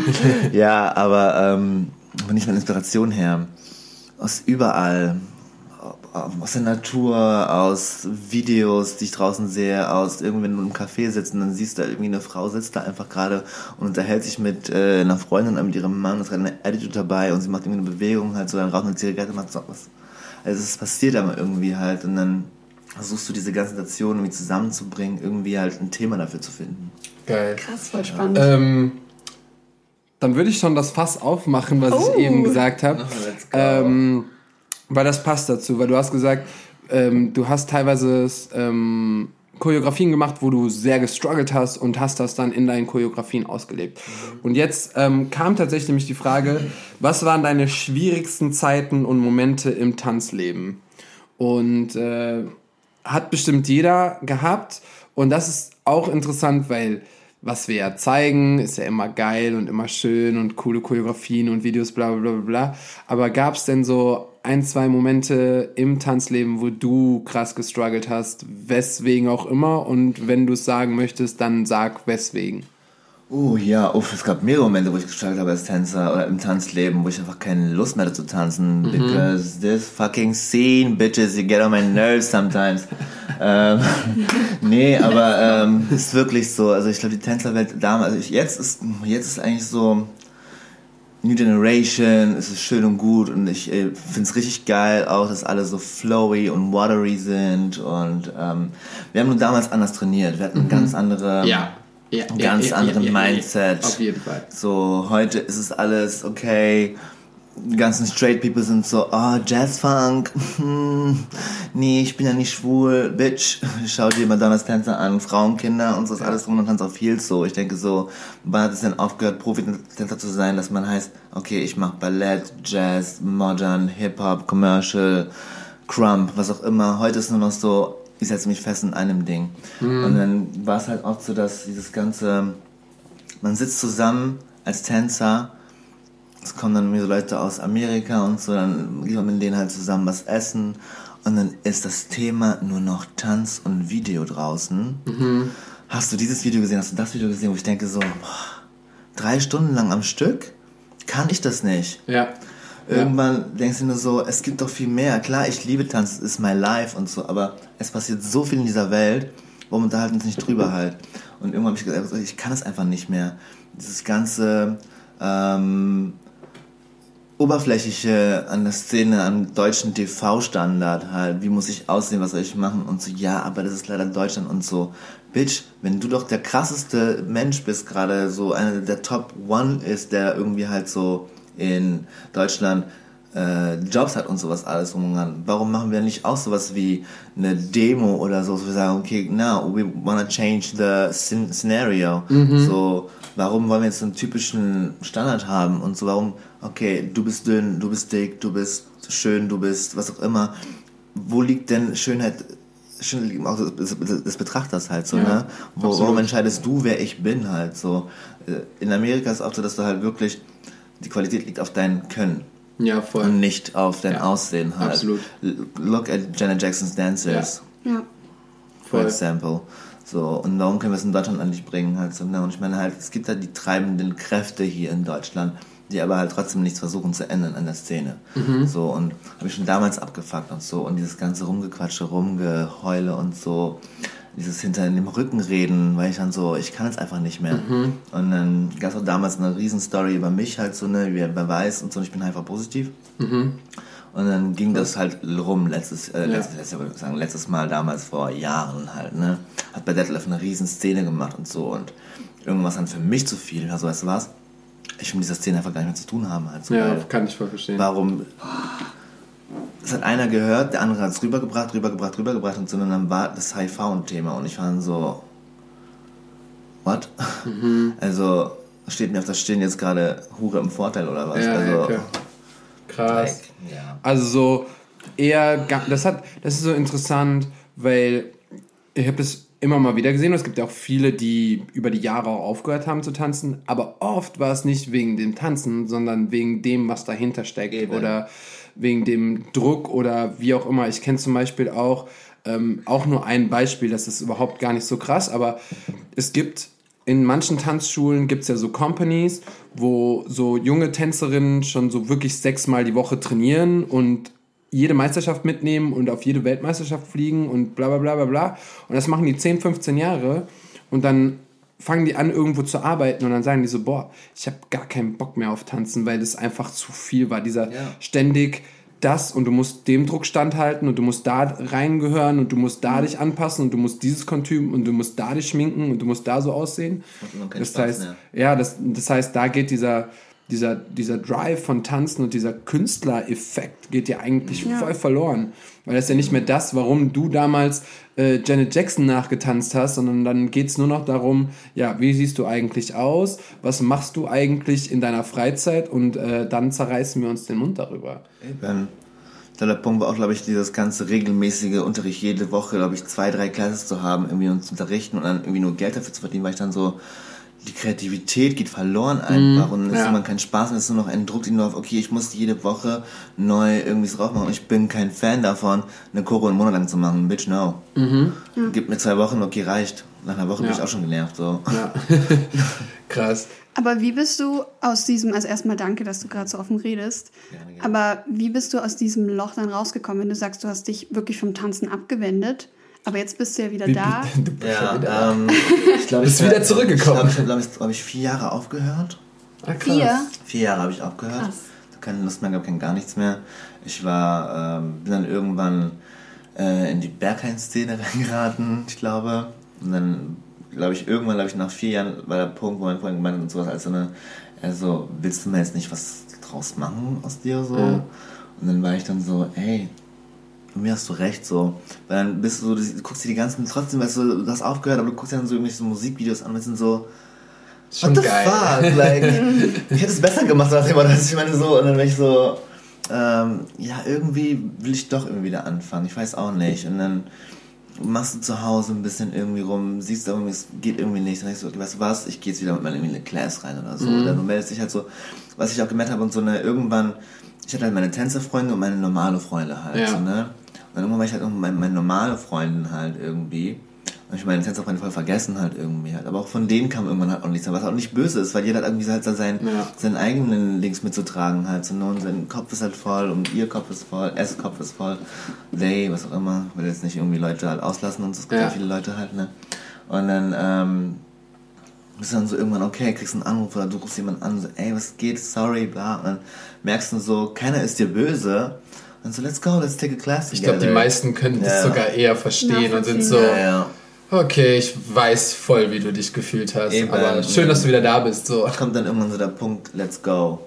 ja, aber ähm, nicht meine Inspiration her? Aus überall. Aus der Natur, aus Videos, die ich draußen sehe, aus irgendwie, wenn du im Café sitzt und dann siehst du da irgendwie eine Frau sitzt da einfach gerade und unterhält sich mit äh, einer Freundin oder mit ihrem Mann, ist gerade eine Attitude dabei und sie macht irgendwie eine Bewegung halt so, dann raucht eine Zigarette, macht so was. Also es passiert aber irgendwie halt und dann versuchst du diese ganzen Nationen irgendwie zusammenzubringen, irgendwie halt ein Thema dafür zu finden. Geil. Krass, voll spannend. Ähm, dann würde ich schon das Fass aufmachen, was Oh. ich eben gesagt habe. go. Ähm, weil das passt dazu, weil du hast gesagt, ähm, du hast teilweise ähm, Choreografien gemacht, wo du sehr gestruggelt hast und hast das dann in deinen Choreografien ausgelebt. Und jetzt ähm, kam tatsächlich nämlich die Frage, was waren deine schwierigsten Zeiten und Momente im Tanzleben? Und äh, hat bestimmt jeder gehabt. Und das ist auch interessant, weil was wir ja zeigen, ist ja immer geil und immer schön und coole Choreografien und Videos, bla bla bla bla. Aber gab es denn so ein, zwei Momente im Tanzleben, wo du krass gestruggelt hast, weswegen auch immer? Und wenn du es sagen möchtest, dann sag weswegen. Oh ja, uff, es gab mehrere Momente, wo ich gestartet habe als Tänzer oder im Tanzleben, wo ich einfach keine Lust mehr hatte zu tanzen. Because this fucking scene, bitches, you get on my nerves sometimes. (laughs) ähm, (laughs) nee, aber ähm, ist wirklich so. Also ich glaube, die Tänzerwelt damals, also ich, jetzt ist jetzt ist eigentlich so New Generation, es ist schön und gut und ich äh, finde es richtig geil auch, dass alle so flowy und watery sind und ähm, wir haben nur damals anders trainiert. Wir hatten eine ganz andere ja, einen ganz anderen Mindset. Auf jeden Fall. So, heute ist es alles okay. Die ganzen Straight People sind so, oh, Jazzfunk, hm, (laughs) nee, ich bin ja nicht schwul, Bitch. (laughs) Schau dir Madonnas Tänzer an, Frauenkinder und so ist alles rum und tanzt auf Heels so. Ich denke so, wann hat es denn aufgehört, Profi-Tänzer zu sein, dass man heißt, okay, ich mache Ballett, Jazz, Modern, Hip-Hop, Commercial, Crump, was auch immer. Heute ist nur noch so, ich setze mich fest in einem Ding. Und dann war es halt oft so, dass dieses ganze, man sitzt zusammen als Tänzer, es kommen dann irgendwie so Leute aus Amerika und so, dann geht man mit denen halt zusammen was essen und dann ist das Thema nur noch Tanz und Video draußen. Hast du dieses Video gesehen, hast du das Video gesehen, wo ich denke so, boah, drei Stunden lang am Stück? Kann ich das nicht? Ja. Irgendwann denkst du nur so, es gibt doch viel mehr. Klar, ich liebe Tanz, es ist my life und so, aber es passiert so viel in dieser Welt, warum unterhalten uns nicht drüber halt? Und irgendwann habe ich gesagt, ich kann es einfach nicht mehr. Dieses ganze ähm, oberflächliche an der Szene, am deutschen TV-Standard halt, wie muss ich aussehen, was soll ich machen und so, ja, aber das ist leider Deutschland und so. Bitch, wenn du doch der krasseste Mensch bist, gerade so einer der Top One ist, der irgendwie halt so in Deutschland äh, Jobs hat und sowas alles und dran. Warum machen wir nicht auch sowas wie eine Demo oder so, so wir sagen, okay, now we wanna change the scen scenario. So, warum wollen wir jetzt einen typischen Standard haben und so, warum, okay, du bist dünn, du bist dick, du bist schön, du bist was auch immer. Wo liegt denn Schönheit? Schönheit liegt Auge des, Betrachters halt so, Ja, ne? Wo, warum entscheidest du, wer ich bin halt so? Äh, In Amerika ist es auch so, dass du halt wirklich, die Qualität liegt auf dein Können Ja, voll. und nicht auf dein Ja, Aussehen halt. absolut. Look at Janet Jacksons Dancers, Ja. for Voll. example. So, und warum können wir es in Deutschland eigentlich bringen? Halt so, ne? Und ich meine halt, es gibt halt die treibenden Kräfte hier in Deutschland, die aber halt trotzdem nichts versuchen zu ändern an der Szene. Mhm. So, und habe ich schon damals abgefuckt und so. Und dieses ganze Rumgequatsche, Rumgeheule und so. Dieses hinter dem Rücken reden, weil ich dann so, ich kann es einfach nicht mehr. Mhm. Und dann gab es auch damals eine Riesenstory über mich halt so, ne, wer, weiß und so, und ich bin einfach positiv. Und dann ging das halt rum letztes, äh, letztes, letztes, ich sagen, letztes Mal damals vor Jahren halt, ne. Hat bei Detlef eine riesen Szene gemacht und so und irgendwas dann für mich zu viel. Also weißt du was? Ich will mit dieser Szene einfach gar nicht mehr zu tun haben halt. So, Ja, kann ich voll verstehen. warum? Es hat einer gehört, der andere hat es rübergebracht, rübergebracht, rübergebracht und so und dann war das HIV ein Thema und ich war dann so, what? (laughs) Also steht mir auf das Stirn jetzt gerade Hure im Vorteil oder was? Ja, also, okay. Krass. ja. Also so eher, das hat, das ist so interessant, weil ich habe das immer mal wieder gesehen. und Es gibt ja auch viele, die über die Jahre auch aufgehört haben zu tanzen, aber oft war es nicht wegen dem Tanzen, sondern wegen dem, was dahinter steckt Eben. oder wegen dem Druck oder wie auch immer. Ich kenne zum Beispiel auch ähm, auch nur ein Beispiel, das ist überhaupt gar nicht so krass, aber es gibt in manchen Tanzschulen gibt es ja so Companies, wo so junge Tänzerinnen schon so wirklich sechsmal die Woche trainieren und jede Meisterschaft mitnehmen und auf jede Weltmeisterschaft fliegen und bla bla bla bla bla. Und das machen die 10, 15 Jahre und dann fangen die an, irgendwo zu arbeiten und dann sagen die so, boah, ich habe gar keinen Bock mehr auf Tanzen, weil das einfach zu viel war. Dieser Ja. ständig das und du musst dem Druck standhalten und du musst da reingehören und du musst da dich anpassen und du musst dieses Kostüm und du musst da dich schminken und du musst da so aussehen. Das Spaß heißt, mehr. ja, das, das heißt, da geht dieser, dieser, dieser Drive von Tanzen und dieser Künstlereffekt geht ja eigentlich Ja. voll verloren. Weil das ist ja nicht mehr das, warum du damals äh, Janet Jackson nachgetanzt hast, sondern dann geht es nur noch darum, ja, wie siehst du eigentlich aus? Was machst du eigentlich in deiner Freizeit? Und äh, dann zerreißen wir uns den Mund darüber. Eben. Der Punkt war auch, glaube ich, dieses ganze regelmäßige Unterricht jede Woche, glaube ich, zwei, drei Classes zu haben, irgendwie uns zu unterrichten und dann irgendwie nur Geld dafür zu verdienen, weil ich dann so, die Kreativität geht verloren einfach und es ja. ist immer kein Spaß und es ist nur noch ein Druck, den du auf, okay, ich muss jede Woche neu irgendwie drauf machen und ich bin kein Fan davon, eine Choro einen Monat lang zu machen. Bitch, no. Gib mir zwei Wochen, okay, reicht. Nach einer Woche bin Ja. ich auch schon genervt, so. Ja. (laughs) Krass. Aber wie bist du aus diesem, also erstmal danke, dass du gerade so offen redest, Gerne, gerne. aber wie bist du aus diesem Loch dann rausgekommen, wenn du sagst, du hast dich wirklich vom Tanzen abgewendet, aber jetzt bist du ja wieder da. (laughs) Du bist schon Ja, wieder- ähm, (laughs) ich glaube, Bist ich wieder zurückgekommen. Ich habe, glaube ich, hab ich vier Jahre aufgehört. Ah. Vier? Vier Jahre habe ich aufgehört. Krass. Keine Lust mehr gehabt, kein gar nichts mehr. Ich war, ähm, bin dann irgendwann äh, in die Berghain-Szene (laughs) reingeraten, ich glaube. Und dann, glaube ich, irgendwann, glaube ich, nach vier Jahren war der Punkt, wo mein Freund gemeint hat und sowas, als so eine, er so, willst du mir jetzt nicht was draus machen aus dir, so? Ja. Und dann war ich dann so, ey, mir hast du recht, so. Weil dann bist du so, du guckst dir die ganzen, trotzdem, weißt du, du hast aufgehört, aber du guckst dir dann so irgendwelche so Musikvideos an und bist dann so, Schon What the geil. fuck? Like, ich hätte es besser gemacht, dem Motto, dass ich meine so, und dann bin ich so, ähm, ja, irgendwie will ich doch irgendwie wieder anfangen. Ich weiß auch nicht. Und dann machst du zu Hause ein bisschen irgendwie rum, siehst irgendwie, es geht irgendwie nicht. Dann denkst du, okay, weißt du was, ich gehe jetzt wieder mit meiner irgendwie Class rein oder so. Oder du meldest dich halt so, was ich auch gemerkt habe, und so eine, irgendwann, ich hatte halt meine Tänzerfreunde und meine normale Freunde halt, Ja. so, ne? Und dann irgendwann war ich halt auch mit meinen, meinen normale Freunden halt irgendwie. Und ich meine Tänzerfreunde voll vergessen halt irgendwie halt. Aber auch von denen kam irgendwann halt auch nichts mehr, was auch nicht böse ist, weil jeder hat irgendwie halt so seinen, Ja. seinen eigenen Links mitzutragen halt. So, und sein Kopf ist halt voll und ihr Kopf ist voll, es Kopf ist voll, they, was auch immer. Ich will jetzt nicht irgendwie Leute halt auslassen und es gibt Ja. viele Leute halt, ne? Und dann, ähm, bist du dann so irgendwann, okay, kriegst einen Anruf oder du rufst jemanden an, so, ey, was geht, sorry, bla. Und dann merkst du so, keiner ist dir böse. Und so, let's go, let's take a class Ich glaube, die together. meisten können das Ja. sogar eher verstehen und sind so, Ja, ja. okay, ich weiß voll, wie du dich gefühlt hast. Eben. aber schön, dass du wieder da bist. So. kommt dann irgendwann so der Punkt, let's go.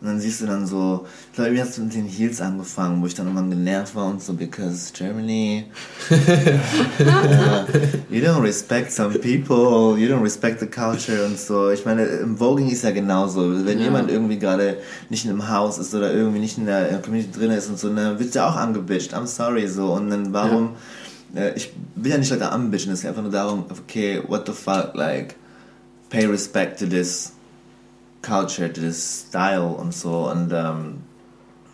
Und dann siehst du dann so, ich glaube, wie hast du mit den Heels angefangen, wo ich dann irgendwann genervt war und so, because Germany, uh, (laughs) you don't respect some people, you don't respect the culture und so. Ich meine, im Voging ist ja genauso. Wenn Ja. jemand irgendwie gerade nicht in einem Haus ist oder irgendwie nicht in der äh, Community drin ist und so, dann wird ja auch angebitcht. I'm sorry, so. Und dann warum, äh, ich will ja nicht Leute anbitchen, es geht einfach nur darum, okay, what the fuck, like, pay respect to this culture, this style und so. Und ähm,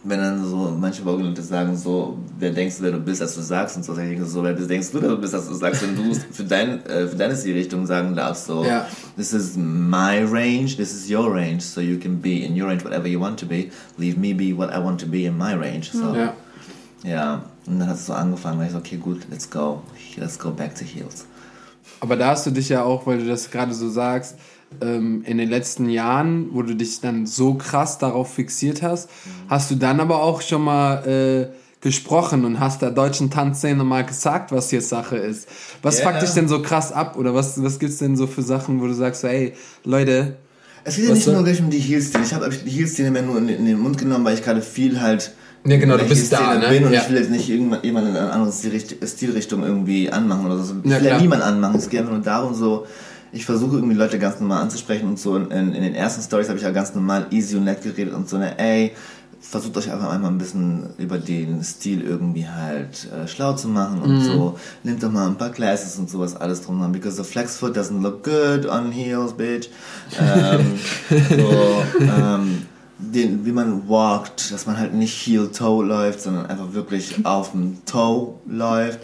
wenn dann so manche Vogue-Leute sagen so, wer denkst du, wer du bist, dass du sagst und so, dann denke ich so, wer denkst du, wer du bist, dass du sagst, wenn du (laughs) für, dein, äh, für deine Stilrichtung sagen darfst, so, Ja. this is my range, this is your range, so you can be in your range whatever you want to be, leave me be what I want to be in my range, so. Ja. Ja, und dann hat es so angefangen, weil ich so, okay, gut, let's go, let's go back to heels. Aber da hast du dich ja auch, weil du das gerade so sagst, in den letzten Jahren, wo du dich dann so krass darauf fixiert hast, hast du dann aber auch schon mal äh, gesprochen und hast der deutschen Tanzszene mal gesagt, was hier Sache ist. Was Ja. fuckt dich denn so krass ab? Oder was, was gibt's denn so für Sachen, wo du sagst, so, ey, Leute, Es geht ja nicht soll- nur gleich um die Heels-Szene. Ich habe die Heels-Szene mir nur in, in den Mund genommen, weil ich gerade viel halt Ja, genau, in du bist da, ne? bin und Ja. ich will jetzt nicht irgendjemand jemand in eine andere Stilricht- Stilrichtung irgendwie anmachen oder so. Ich Ja, will ja klar. niemand anmachen. Es geht einfach nur darum, so, ich versuche irgendwie Leute ganz normal anzusprechen und so. In, in, den ersten Stories habe ich ja ganz normal easy und nett geredet und so, ne, ey, versucht euch einfach einmal ein bisschen über den Stil irgendwie halt äh, schlau zu machen und so. Nehmt doch mal ein paar Classes und sowas alles drum dran. Because the flex foot doesn't look good on heels, bitch. Ähm, (laughs) so, ähm, den, wie man walkt, dass man halt nicht heel-toe läuft, sondern einfach wirklich auf dem Toe läuft.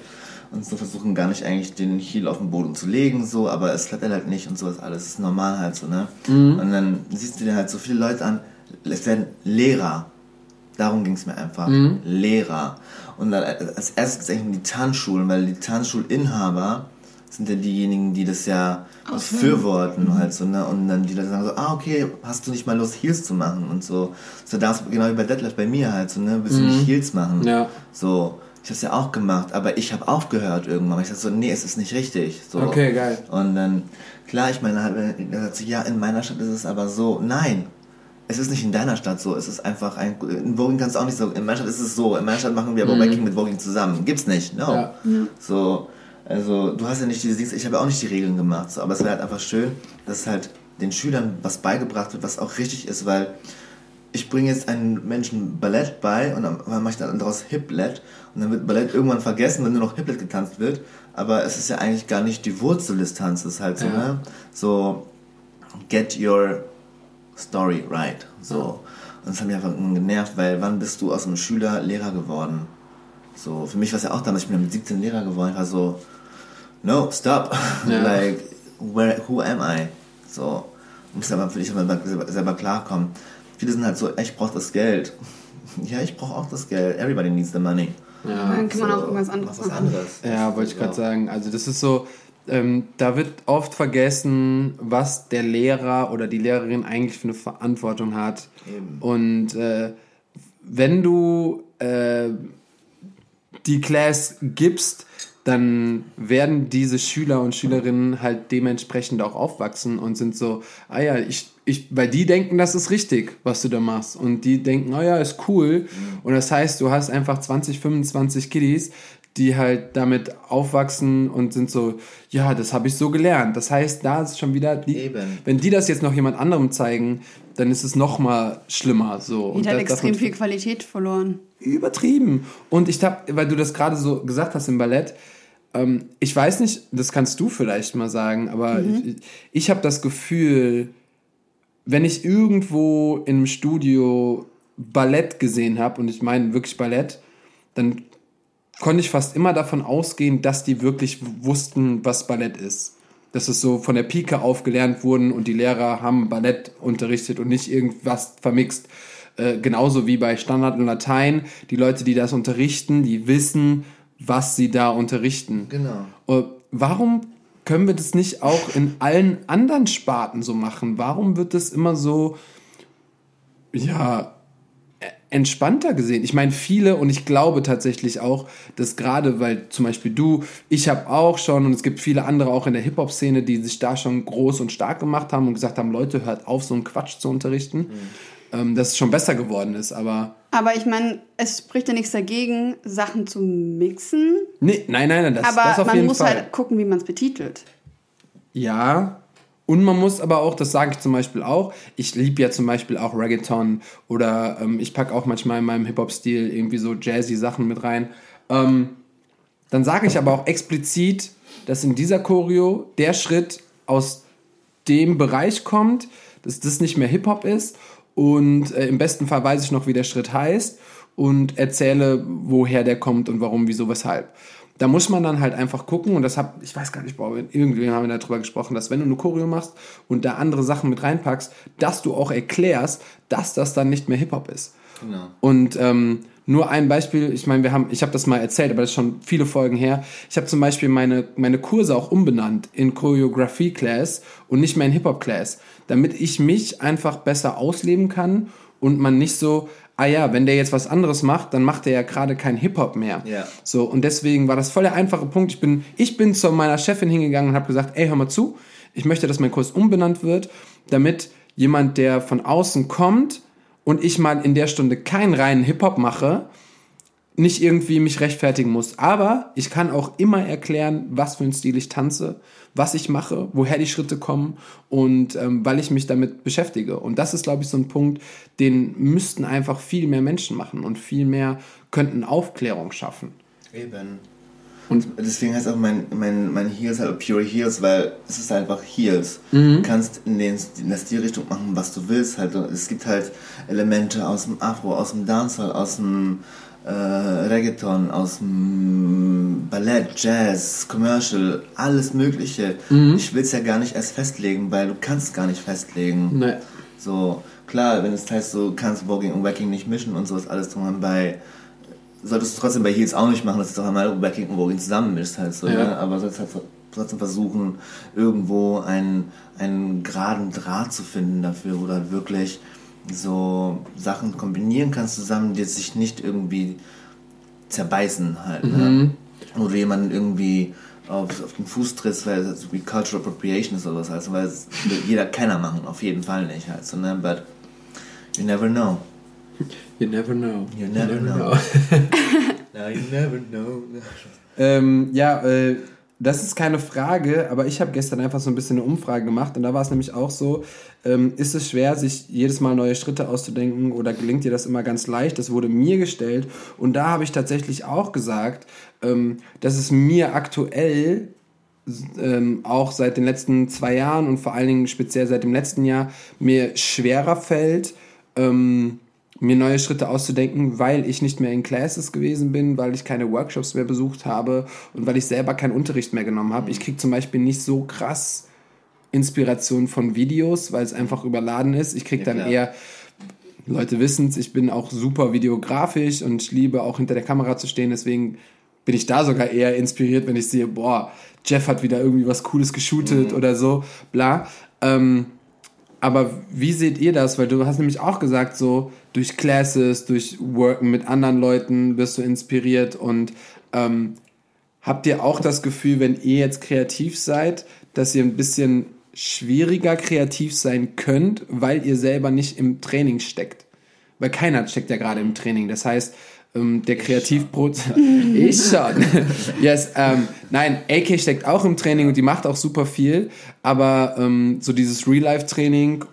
Und so versuchen gar nicht eigentlich den Heel auf den Boden zu legen, so, aber es klappt halt nicht und sowas alles. Das ist normal halt so, ne? Und dann siehst du dir halt so viele Leute an, es werden Lehrer. Darum ging es mir einfach. Lehrer. Und dann, als erstes geht es eigentlich um die Tanzschulen, weil die Tanzschulinhaber sind ja diejenigen, die das ja befürworten halt so, ne? Und dann die Leute sagen so, ah, okay, hast du nicht mal Lust, Heels zu machen und so. So darfst genau wie bei Deadlift bei mir halt so, ne? Willst du nicht Heels machen? Ja. So. Ich hab's ja auch gemacht, aber ich habe aufgehört irgendwann. weil Ich dachte so, nee, es ist nicht richtig. So. Okay, geil. Und dann, klar, ich meine, halt, er sagt so, ja, in meiner Stadt ist es aber so. Nein, es ist nicht in deiner Stadt so. Es ist einfach ein, in Voging kannst du auch nicht so, in meiner Stadt ist es so. In meiner Stadt machen wir aber Mhm. Mit Voging zusammen. Gibt's nicht, no. Ja. So, also, du hast ja nicht diese Dings, ich habe ja auch nicht die Regeln gemacht, so, aber es wäre halt einfach schön, dass halt den Schülern was beigebracht wird, was auch richtig ist, weil ich bringe jetzt einen Menschen Ballett bei und dann mache ich dann daraus Hiplet und dann wird Ballett irgendwann vergessen, wenn nur noch Hiplet getanzt wird, aber es ist ja eigentlich gar nicht die Wurzel des Tanzes halt so, Ja. ne? So, get your story right, so. Und das hat mich einfach genervt, weil wann bist du aus einem Schüler Lehrer geworden? So, für mich war es ja auch damals, ich bin mit 17 Lehrer geworden, ich war so, no, stop, (laughs) Ja. like, where, who am I? So, muss aber für dich selber, selber klarkommen. Viele sind halt so, ich brauche das Geld. (laughs) Ja, ich brauche auch das Geld. Everybody needs the money. Dann kann man So, auch irgendwas anderes machen. anderes. Ja, wollte ich gerade sagen. Also das ist so, ähm, da wird oft vergessen, was der Lehrer oder die Lehrerin eigentlich für eine Verantwortung hat. Eben. Und äh, wenn du äh, die Class gibst, dann werden diese Schüler und Schülerinnen halt dementsprechend auch aufwachsen und sind so, ah ja, ich, ich, weil die denken, das ist richtig, was du da machst. Und die denken, oh ja, ist cool. Und das heißt, du hast einfach 20, 25 Kiddies, die halt damit aufwachsen und sind so, ja, das habe ich so gelernt. Das heißt, da ist schon wieder, die, wenn die das jetzt noch jemand anderem zeigen, dann ist es noch mal schlimmer. So. Und Geht halt extrem viel Qualität verloren. Übertrieben. Und ich hab, weil du das gerade so gesagt hast im Ballett, ähm, ich weiß nicht, das kannst du vielleicht mal sagen, aber ich, ich habe das Gefühl, wenn ich irgendwo einem Studio Ballett gesehen habe, und ich meine wirklich Ballett, dann konnte ich fast immer davon ausgehen, dass die wirklich wussten, was Ballett ist. Dass es so von der Pike auf gelernt wurden und die Lehrer haben Ballett unterrichtet und nicht irgendwas vermixt. Äh, genauso wie bei Standard und Latein. Die Leute, die das unterrichten, die wissen, was sie da unterrichten. Genau. Äh, Warum können wir das nicht auch in allen anderen Sparten so machen? Warum wird das immer so, ja, entspannter gesehen? Ich meine, viele, und ich glaube tatsächlich auch, dass gerade, weil zum Beispiel du, ich habe auch schon, und es gibt viele andere auch in der Hip-Hop-Szene, die sich da schon groß und stark gemacht haben und gesagt haben, Leute, hört auf, so einen Quatsch zu unterrichten, ähm, dass es schon besser geworden ist. Aber Aber ich meine, es spricht ja nichts dagegen, Sachen zu mixen. nee, nein, nein, nein, das, aber das auf man jeden muss Fall. halt gucken, wie man es betitelt. Ja. Und man muss aber auch, das sage ich zum Beispiel auch, ich liebe ja zum Beispiel auch Reggaeton oder ähm, ich packe auch manchmal in meinem Hip-Hop-Stil irgendwie so jazzy Sachen mit rein. Ähm, dann sage ich aber auch explizit, dass in dieser Choreo der Schritt aus dem Bereich kommt, dass das nicht mehr Hip-Hop ist und äh, im besten Fall weiß ich noch, wie der Schritt heißt und erzähle, woher der kommt und warum, wieso, weshalb. Da muss man dann halt einfach gucken und das hab, ich weiß gar nicht, irgendwie haben wir darüber gesprochen, dass wenn du eine Choreo machst und da andere Sachen mit reinpackst, dass du auch erklärst, dass das dann nicht mehr Hip-Hop ist. Genau. Und ähm, nur ein Beispiel, ich meine, wir haben, ich habe das mal erzählt, aber das ist schon viele Folgen her. Ich habe zum Beispiel meine, meine Kurse auch umbenannt in Choreography Class und nicht mehr in Hip-Hop Class, damit ich mich einfach besser ausleben kann und man nicht so, ah ja, wenn der jetzt was anderes macht, dann macht er ja gerade kein Hip-Hop mehr. Ja. So, und deswegen war das voll der einfache Punkt. Ich bin, ich bin zu meiner Chefin hingegangen und habe gesagt, ey, hör mal zu, ich möchte, dass mein Kurs umbenannt wird, damit jemand, der von außen kommt und ich mal in der Stunde keinen reinen Hip-Hop mache, nicht irgendwie mich rechtfertigen muss. Aber ich kann auch immer erklären, was für einen Stil ich tanze, was ich mache, woher die Schritte kommen und ähm, weil ich mich damit beschäftige. Und das ist, glaube ich, so ein Punkt, den müssten einfach viel mehr Menschen machen und viel mehr könnten Aufklärung schaffen. Eben. Und Deswegen heißt auch mein, mein, mein Heels halt Pure Heels, weil es ist einfach Heels. Mhm. Du kannst in, den, in der Stilrichtung machen, was du willst. Halt. Es gibt halt Elemente aus dem Afro, aus dem Dancehall, aus dem äh, Reggaeton, aus dem Ballett, Jazz, Commercial, alles Mögliche. Mhm. Ich will es ja gar nicht erst festlegen, weil du kannst gar nicht festlegen. ne, So, klar, wenn es heißt, du kannst Voguing und Wacking nicht mischen und so ist alles drum bei solltest du trotzdem bei Heels auch nicht machen, dass du doch einmal Wacking und Voguing zusammenmischst halt so, Ja. ne? aber sollst halt trotzdem versuchen, irgendwo einen, einen geraden Draht zu finden dafür, wo du halt wirklich so Sachen kombinieren kannst zusammen, die sich nicht irgendwie zerbeißen halt. Ne? Mhm. Ne? Wo du jemanden irgendwie auf, auf den Fuß trittst, weil es wie Cultural Appropriation ist oder was heißt, weil es will jeder keiner machen, auf jeden Fall nicht halt. So, ne? But you never know. You never know. You never, you never know. know. (laughs) no, you never know. ähm, ja, äh, das ist keine Frage, aber ich habe gestern einfach so ein bisschen eine Umfrage gemacht und da war es nämlich auch so, ähm, ist es schwer, sich jedes Mal neue Schritte auszudenken oder gelingt dir das immer ganz leicht? Das wurde mir gestellt und da habe ich tatsächlich auch gesagt, ähm, dass es mir aktuell ähm, auch seit den letzten zwei Jahren und vor allen Dingen speziell seit dem letzten Jahr mir schwerer fällt, ähm, mir neue Schritte auszudenken, weil ich nicht mehr in Classes gewesen bin, weil ich keine Workshops mehr besucht habe und weil ich selber keinen Unterricht mehr genommen habe. Ich kriege zum Beispiel nicht so krass Inspiration von Videos, weil es einfach überladen ist. Ich kriege ja, dann klar. eher, Leute wissen es, ich bin auch super videografisch und ich liebe auch hinter der Kamera zu stehen, deswegen bin ich da sogar eher inspiriert, wenn ich sehe, boah, Jeff hat wieder irgendwie was Cooles geshootet mhm. oder so, bla. Ähm, aber wie seht ihr das? Weil du hast nämlich auch gesagt, so durch Classes, durch Worken mit anderen Leuten wirst du inspiriert und ähm, habt ihr auch das Gefühl, wenn ihr jetzt kreativ seid, dass ihr ein bisschen schwieriger kreativ sein könnt, weil ihr selber nicht im Training steckt? Weil keiner steckt ja gerade im Training. Das heißt, ähm, der Kreativprozess. ich (laughs) schon. yes, ähm, nein, AK steckt auch im Training und die macht auch super viel, aber ähm, so dieses Real-Life-Training,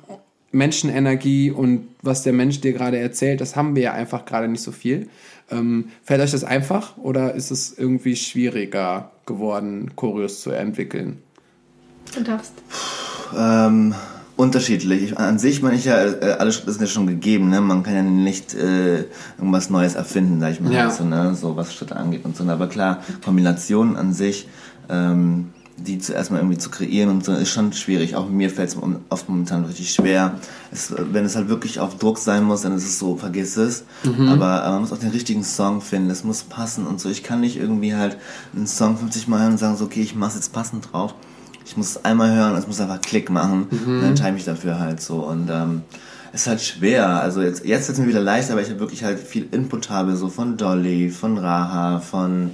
Menschenenergie und was der Mensch dir gerade erzählt, das haben wir ja einfach gerade nicht so viel. Ähm, fällt euch das einfach oder ist es irgendwie schwieriger geworden, Choreos zu entwickeln? Du darfst. Ähm, unterschiedlich. An sich meine ich ja, äh, alles ist ja schon gegeben, ne? Man kann ja nicht äh, irgendwas Neues erfinden, sag ich mal, ja. so, ne? so was Schritte angeht und so. Aber klar, Kombinationen an sich, ähm, die zuerst mal irgendwie zu kreieren und so, ist schon schwierig. Auch mir fällt es oft momentan richtig schwer. Es, wenn es halt wirklich auf Druck sein muss, dann ist es so, vergiss es. Mhm. Aber äh, man muss auch den richtigen Song finden, es muss passen und so. Ich kann nicht irgendwie halt einen Song 50 Mal hören und sagen, so, okay, ich mach's jetzt passend drauf ich muss es einmal hören, es muss einfach Klick machen. Mhm. Und dann entscheide ich mich dafür halt so. Und ähm, es ist halt schwer. Also jetzt, jetzt ist es mir wieder leichter, weil ich halt wirklich halt viel Input habe, so von Dolly, von Raha, von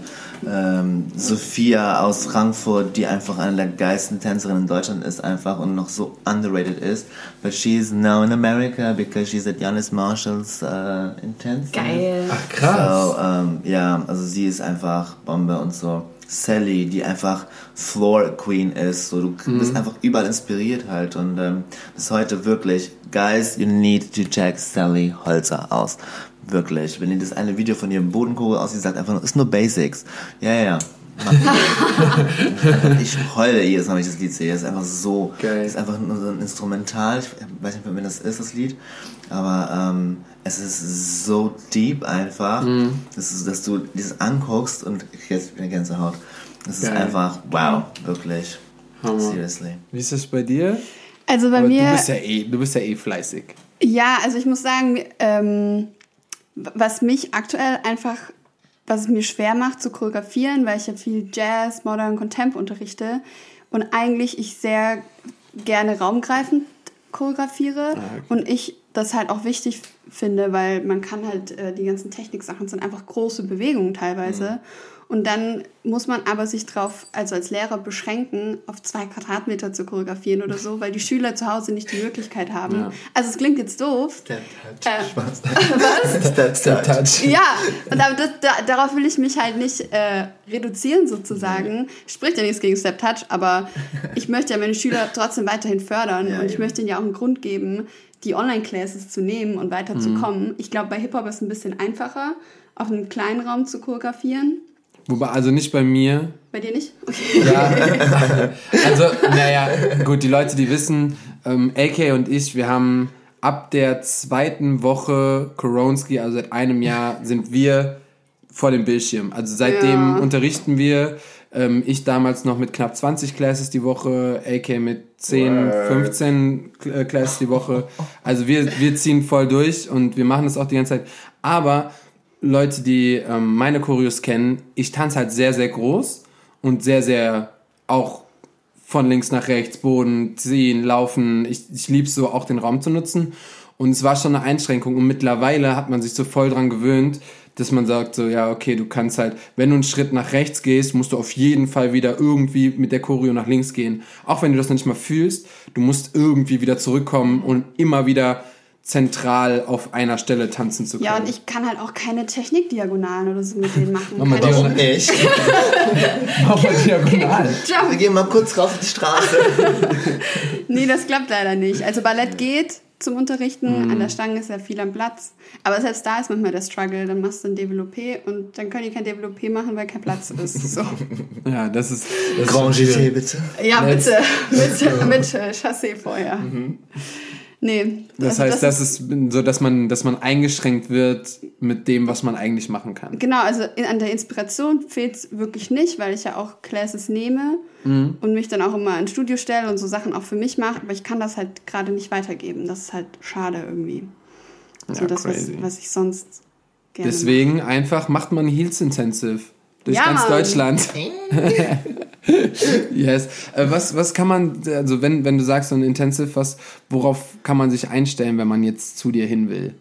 ähm, Sophia aus Frankfurt, die einfach eine der geilsten Tänzerinnen in Deutschland ist einfach und noch so underrated ist. But she's now in America because she's at Janis Marshalls uh, Intense. Geil. Ach krass. So, ähm, ja, also sie ist einfach Bombe und so. Sally, die einfach Floor Queen ist. So, du mhm. bist einfach überall inspiriert halt. Und ähm, bis heute wirklich, guys, you need to check Sally Holzer aus. Wirklich. Wenn ihr das eine Video von ihrem Bodenkugel aussieht, sagt einfach nur, ist nur Basics. Ja, ja, ja. Ich heule jedes Mal, wenn ich das Lied sehe. Es ist einfach so. Es ist einfach nur so ein Instrumental. Ich weiß nicht wenn das ist, das Lied. Aber ähm, es ist so deep einfach, mm. das ist, dass du dieses anguckst und ich jetzt bin Gänsehaut. Das ist Geil. einfach wow, wirklich. Hammer. Seriously. Wie ist das bei dir? Also bei Aber mir. Du bist, ja eh, du bist ja eh fleißig. Ja, also ich muss sagen, ähm, was mich aktuell einfach, was es mir schwer macht zu choreografieren, weil ich ja viel Jazz, Modern, Contempt unterrichte und eigentlich ich sehr gerne raumgreifend choreografiere ah, okay. und ich das halt auch wichtig finde, weil man kann halt äh, die ganzen Techniksachen sind einfach große Bewegungen teilweise. Mhm. Und dann muss man aber sich drauf, also als Lehrer beschränken, auf zwei Quadratmeter zu choreografieren oder so, weil die Schüler zu Hause nicht die Möglichkeit haben. Ja. Also es klingt jetzt doof. Step Touch. Äh, (laughs) was? (laughs) Step, Step Touch. Ja, und aber das, da, darauf will ich mich halt nicht äh, reduzieren sozusagen. Spricht ja nichts gegen Step Touch, aber ich möchte ja meine Schüler trotzdem weiterhin fördern ja, und ich eben. möchte ihnen ja auch einen Grund geben, die Online-Classes zu nehmen und weiterzukommen. Mhm. Ich glaube, bei Hip-Hop ist es ein bisschen einfacher, auf einem kleinen Raum zu choreografieren. Wobei, also nicht bei mir. Bei dir nicht? Okay. Ja, (laughs) also, naja, gut, die Leute, die wissen, ähm, AK und ich, wir haben ab der zweiten Woche Koronski, also seit einem Jahr, sind wir vor dem Bildschirm. Also seitdem ja. unterrichten wir. Ähm, ich damals noch mit knapp 20 Classes die Woche, AK mit 10, 15 äh, Classes die Woche. Also wir, wir ziehen voll durch und wir machen das auch die ganze Zeit. Aber Leute, die ähm, meine Choreos kennen, ich tanze halt sehr, sehr groß und sehr, sehr auch von links nach rechts, Boden, ziehen, laufen. Ich, ich liebe so auch den Raum zu nutzen. Und es war schon eine Einschränkung. Und mittlerweile hat man sich so voll dran gewöhnt, dass man sagt so, ja, okay, du kannst halt, wenn du einen Schritt nach rechts gehst, musst du auf jeden Fall wieder irgendwie mit der Choreo nach links gehen. Auch wenn du das nicht mal fühlst, du musst irgendwie wieder zurückkommen und immer wieder zentral auf einer Stelle tanzen zu können. Ja, und ich kann halt auch keine Technikdiagonalen oder so mit denen machen. Keine Warum nicht? (laughs) Mach mal diagonal. Wir gehen mal kurz raus auf die Straße. (laughs) nee, das klappt leider nicht. Also Ballett geht zum Unterrichten, mhm. an der Stange ist ja viel am Platz. Aber selbst da ist manchmal der Struggle. Dann machst du ein Developpé und dann können die kein Developpé machen, weil kein Platz ist. So. (laughs) ja, das ist... Das Grand bitte. Ja, bitte. mit, mit Chassé vorher. Mhm. Nee. Das also heißt, das, das ist so, dass man, dass man eingeschränkt wird mit dem, was man eigentlich machen kann. Genau, also in, an der Inspiration fehlt es wirklich nicht, weil ich ja auch Classes nehme mhm. und mich dann auch immer ins Studio stelle und so Sachen auch für mich mache, aber ich kann das halt gerade nicht weitergeben. Das ist halt schade irgendwie. So ja, das, was, was, ich sonst gerne Deswegen mache. einfach macht man Heels Intensive durch ja, ganz Mann. Deutschland. (laughs) yes. Äh, was, was kann man, also wenn, wenn du sagst so ein Intensive, was, worauf kann man sich einstellen, wenn man jetzt zu dir hin will?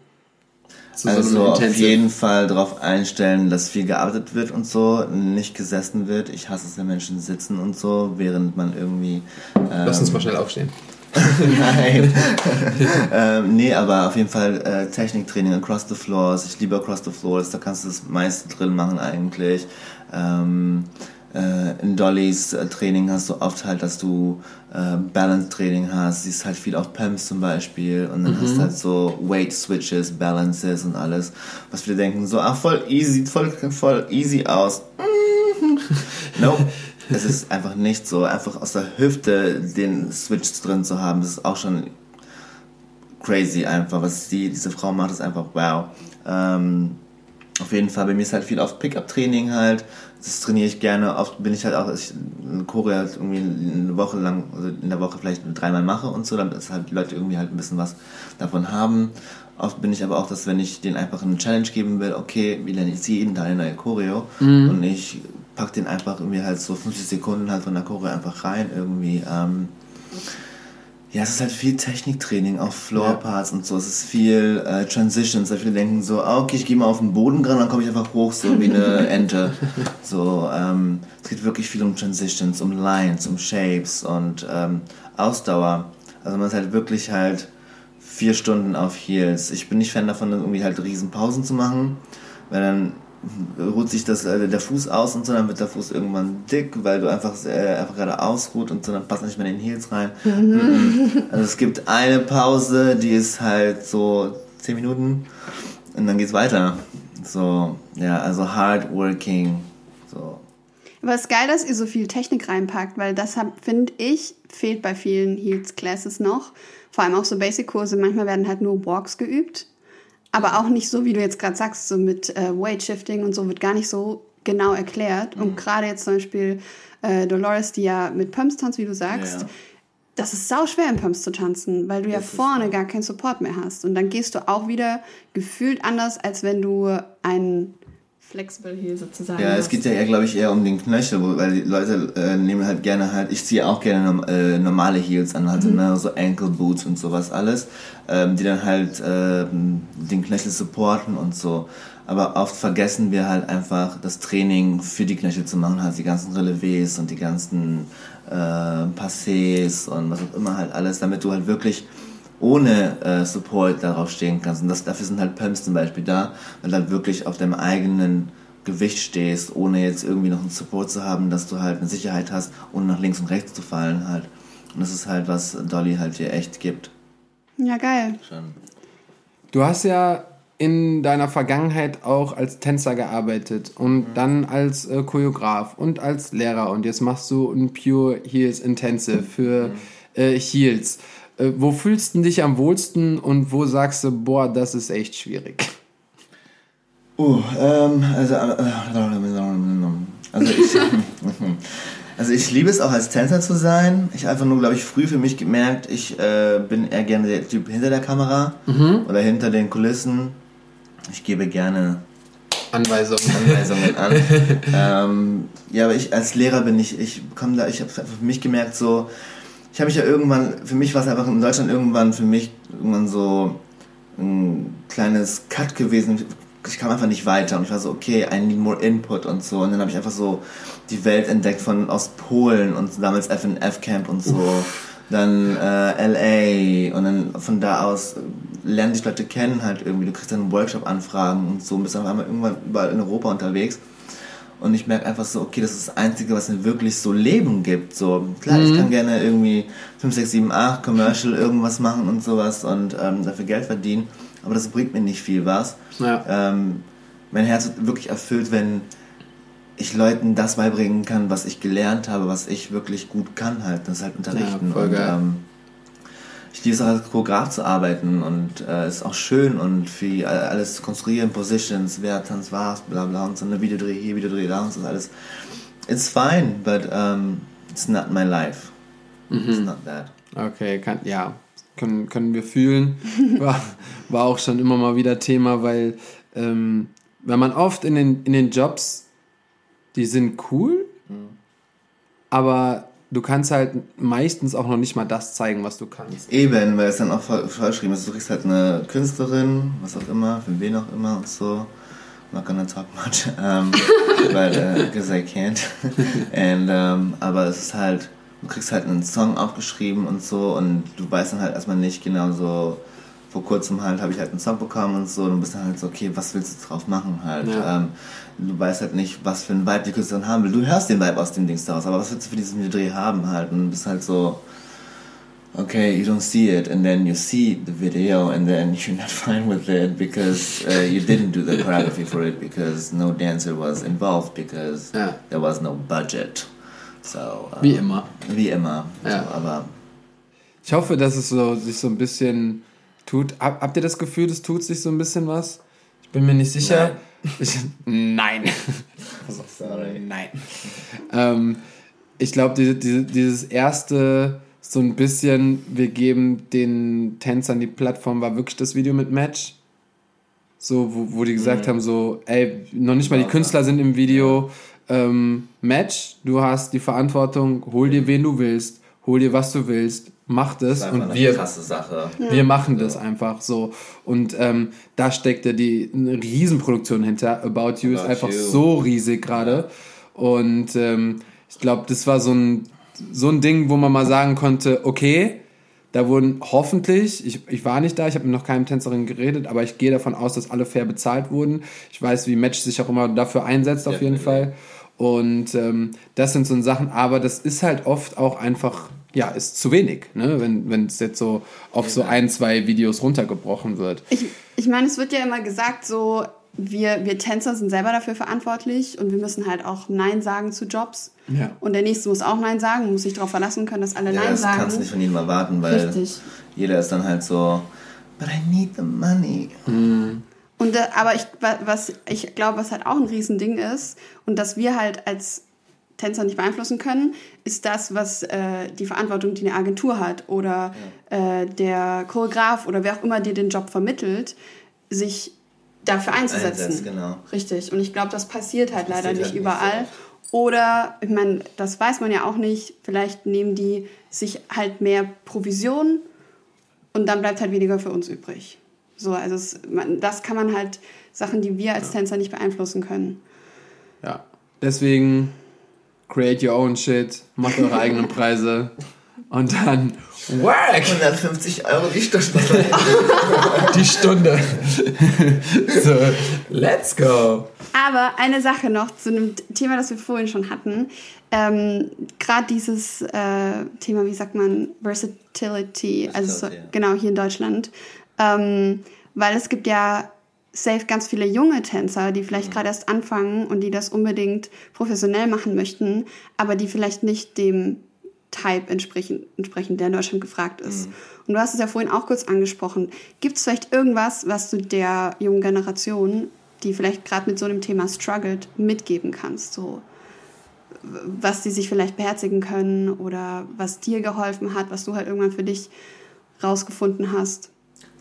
Zu also so auf jeden Fall darauf einstellen, dass viel gearbeitet wird und so, nicht gesessen wird. Ich hasse es, wenn Menschen sitzen und so, während man irgendwie. Ähm, Lass uns mal schnell aufstehen. (laughs) Nein. (laughs) ähm, nee, aber auf jeden Fall äh, Techniktraining across the floors. Ich liebe across the floors, da kannst du das meiste drin machen eigentlich. Ähm, äh, in Dollys äh, Training hast du oft halt, dass du äh, Balance-Training hast, siehst halt viel auf PEMS zum Beispiel und dann mhm. hast du halt so Weight-Switches, Balances und alles, was wir denken so, ah, voll easy, voll, voll easy aus. nope. (laughs) Es ist einfach nicht so, einfach aus der Hüfte den Switch drin zu haben, das ist auch schon crazy einfach, was die, diese Frau macht, ist einfach wow. Ähm, auf jeden Fall, bei mir ist halt viel auf Pickup-Training halt. Das trainiere ich gerne. Oft bin ich halt auch, ich in Korea halt irgendwie eine Woche lang, also in der Woche vielleicht dreimal mache und so, damit halt die Leute irgendwie halt ein bisschen was davon haben. Oft bin ich aber auch, dass wenn ich denen einfach eine Challenge geben will, okay, wie lerne ich sie jeden Tag eine neue Choreo mhm. und ich pack den einfach irgendwie halt so 50 Sekunden halt von der Choreo einfach rein irgendwie. Ähm, ja, es ist halt viel Techniktraining, auch Floorparts ja. und so. Es ist viel äh, Transitions. Da viele denken so, ah, okay, ich gehe mal auf den Boden dran, dann komme ich einfach hoch, so wie eine (laughs) Ente. so, ähm, es geht wirklich viel um Transitions, um Lines, um Shapes und ähm, Ausdauer. Also man ist halt wirklich halt vier Stunden auf Heels. Ich bin nicht Fan davon, irgendwie halt riesen Pausen zu machen, weil dann ruht sich das, äh, der Fuß aus und so, dann wird der Fuß irgendwann dick, weil du einfach, äh, einfach gerade ausruht und so, dann passt nicht mehr in den Heels rein. Mhm. Also es gibt eine Pause, die ist halt so 10 Minuten und dann geht's weiter. So, ja, also hard working. So. Aber es ist geil, dass ihr so viel Technik reinpackt, weil das finde ich, fehlt bei vielen Heels Classes noch. Vor allem auch so Basic-Kurse. Manchmal werden halt nur Walks geübt aber auch nicht so, wie du jetzt gerade sagst, so mit äh, Weight Shifting und so wird gar nicht so genau erklärt. Mhm. Und gerade jetzt zum Beispiel äh, Dolores, die ja mit Pumps tanzt, wie du sagst, ja, das ist sau schwer im Pumps zu tanzen, weil du das ja vorne gar keinen Support mehr hast. Und dann gehst du auch wieder gefühlt anders, als wenn du einen Flexible Heel sozusagen. Ja, es geht ja eher, glaube ich, eher um den Knöchel, weil die Leute äh, nehmen halt gerne halt, ich ziehe auch gerne äh, normale Heels an, halt mhm. ne, so Ankle Boots und sowas alles, ähm, die dann halt äh, den Knöchel supporten und so. Aber oft vergessen wir halt einfach das Training für die Knöchel zu machen, halt die ganzen Relevés und die ganzen äh, Passés und was auch immer halt alles, damit du halt wirklich ohne äh, Support darauf stehen kannst. Und das, dafür sind halt Pumps zum Beispiel da, weil du halt wirklich auf deinem eigenen Gewicht stehst, ohne jetzt irgendwie noch einen Support zu haben, dass du halt eine Sicherheit hast, ohne nach links und rechts zu fallen halt. Und das ist halt, was Dolly halt dir echt gibt. Ja, geil. Schon. Du hast ja in deiner Vergangenheit auch als Tänzer gearbeitet und mhm. dann als äh, Choreograf und als Lehrer und jetzt machst du ein Pure Heels Intensive für mhm. äh, Heels. Äh, wo fühlst du dich am wohlsten und wo sagst du, boah, das ist echt schwierig? Uh, ähm, also, äh, also ich, (laughs) also ich liebe es auch als Tänzer zu sein. Ich einfach nur, glaube ich, früh für mich gemerkt, ich äh, bin eher gerne der Typ hinter der Kamera mhm. oder hinter den Kulissen. Ich gebe gerne Anweisungen. Anweisungen an. (laughs) ähm, ja, aber ich als Lehrer bin ich, ich komme da, ich habe für mich gemerkt, so, ich habe mich ja irgendwann, für mich war es einfach in Deutschland irgendwann für mich irgendwann so ein kleines Cut gewesen. Ich kam einfach nicht weiter und ich war so, okay, I need more input und so. Und dann habe ich einfach so die Welt entdeckt von aus Polen und damals FNF Camp und so. Uff. Dann äh, LA und dann von da aus lernen sich Leute kennen halt irgendwie. Du kriegst dann Workshop-Anfragen und so und bist dann einmal irgendwann überall in Europa unterwegs. Und ich merke einfach so, okay, das ist das Einzige, was mir wirklich so Leben gibt. So, klar, mhm. ich kann gerne irgendwie 5, 6, 7, 8 Commercial irgendwas machen und sowas und ähm, dafür Geld verdienen. Aber das bringt mir nicht viel was. Ja. Ähm, mein Herz wird wirklich erfüllt, wenn ich Leuten das beibringen kann, was ich gelernt habe, was ich wirklich gut kann halt. Das ist halt unterrichten. Ja, voll geil. Und, ähm, ich liebe es auch als Choreograf zu arbeiten und äh, ist auch schön und für alles zu konstruieren, Positions, wer tanzt was, bla bla und so eine Videodreh hier, Videodreh da und so alles. It's fine, but um, it's not my life. Mhm. It's not that. Okay, kann, ja, können, können wir fühlen. (laughs) War, war auch schon immer mal wieder Thema, weil ähm, wenn man oft in den, in den Jobs, die sind cool, mhm. aber du kannst halt meistens auch noch nicht mal das zeigen, was du kannst. Eben, weil es dann auch vorgeschrieben ist, du kriegst halt eine Künstlerin, was auch immer, für wen auch immer und so. I'm not gonna talk much, (laughs) um, but, uh, because I can't. (laughs) And, um, aber es ist halt, du kriegst halt einen Song aufgeschrieben und so und du weißt dann halt erstmal nicht genau so, vor kurzem halt habe ich halt einen Song bekommen und so und du bist dann halt so, okay, was willst du drauf machen halt? Ja. Ähm, du weißt halt nicht, was für ein Vibe die Künstlerin haben will. Du hörst den Vibe aus dem Dings daraus, aber was willst du für diesen Dreh haben halt? Und du bist halt so, okay, you don't see it, and then you see the video, and then (laughs) you're not fine with it because uh, you didn't do the choreography for it because no dancer was involved because ja. there was no budget. So, um, wie immer. Wie immer. Ja. So, aber ich hoffe, dass es so, sich so ein bisschen tut. Hab, habt ihr das Gefühl, es tut sich so ein bisschen was? Ich bin mir nicht sicher. Nein. Ich, nein. Sorry. Nein. Ähm, ich glaube, die, die, dieses erste, so ein bisschen, wir geben den Tänzern die Plattform, war wirklich das Video mit Match. So, wo, wo die gesagt mhm. haben, so, ey, noch nicht mal die Künstler sind im Video. Ähm, Match, du hast die Verantwortung, hol dir wen du willst, hol dir was du willst, macht es und wir krasse Sache. Wir machen das einfach so und ähm, da steckte die eine Riesenproduktion hinter. About You About ist einfach you. so riesig gerade und ähm, ich glaube, das war so ein so ein Ding, wo man mal sagen konnte, okay, da wurden hoffentlich, ich, ich war nicht da, ich habe mit noch keinem Tänzerin geredet, aber ich gehe davon aus, dass alle fair bezahlt wurden. Ich weiß, wie Match sich auch immer dafür einsetzt, auf jeden Fall. Und ähm, das sind so Sachen, aber das ist halt oft auch einfach ja, ist zu wenig, ne? wenn es jetzt so auf so ein, zwei Videos runtergebrochen wird. Ich, ich meine, es wird ja immer gesagt, so wir, wir Tänzer sind selber dafür verantwortlich und wir müssen halt auch Nein sagen zu Jobs. Ja. Und der Nächste muss auch Nein sagen, muss sich darauf verlassen können, dass alle ja, Nein das sagen. Das kannst du nicht von jedem erwarten, weil Richtig. jeder ist dann halt so, but I need the money. Mhm. Und, äh, aber ich, was, ich glaube, was halt auch ein Riesending ist und dass wir halt als Tänzer nicht beeinflussen können, ist das, was äh, die Verantwortung, die eine Agentur hat oder ja. äh, der Choreograf oder wer auch immer dir den Job vermittelt, sich dafür einzusetzen. Einsatz, genau. Richtig. Und ich glaube, das passiert halt das leider nicht halt überall. Nicht so oder, ich meine, das weiß man ja auch nicht, vielleicht nehmen die sich halt mehr Provision und dann bleibt halt weniger für uns übrig. So, also es, man, das kann man halt, Sachen, die wir als ja. Tänzer nicht beeinflussen können. Ja, deswegen create your own shit, macht eure eigenen Preise und dann work! 150 Euro die Stunde. (laughs) die Stunde. so, let's go. Aber eine Sache noch zu einem Thema, das wir vorhin schon hatten. Ähm, Gerade dieses äh, Thema, wie sagt man, Versatility, also so, genau hier in Deutschland. Ähm, weil es gibt ja safe ganz viele junge Tänzer, die vielleicht mhm. gerade erst anfangen und die das unbedingt professionell machen möchten, aber die vielleicht nicht dem Type entsprechen, entsprechen der in Deutschland gefragt ist. Mhm. Und du hast es ja vorhin auch kurz angesprochen. Gibt es vielleicht irgendwas, was du der jungen Generation, die vielleicht gerade mit so einem Thema struggelt, mitgeben kannst? So, was die sich vielleicht beherzigen können oder was dir geholfen hat, was du halt irgendwann für dich rausgefunden hast?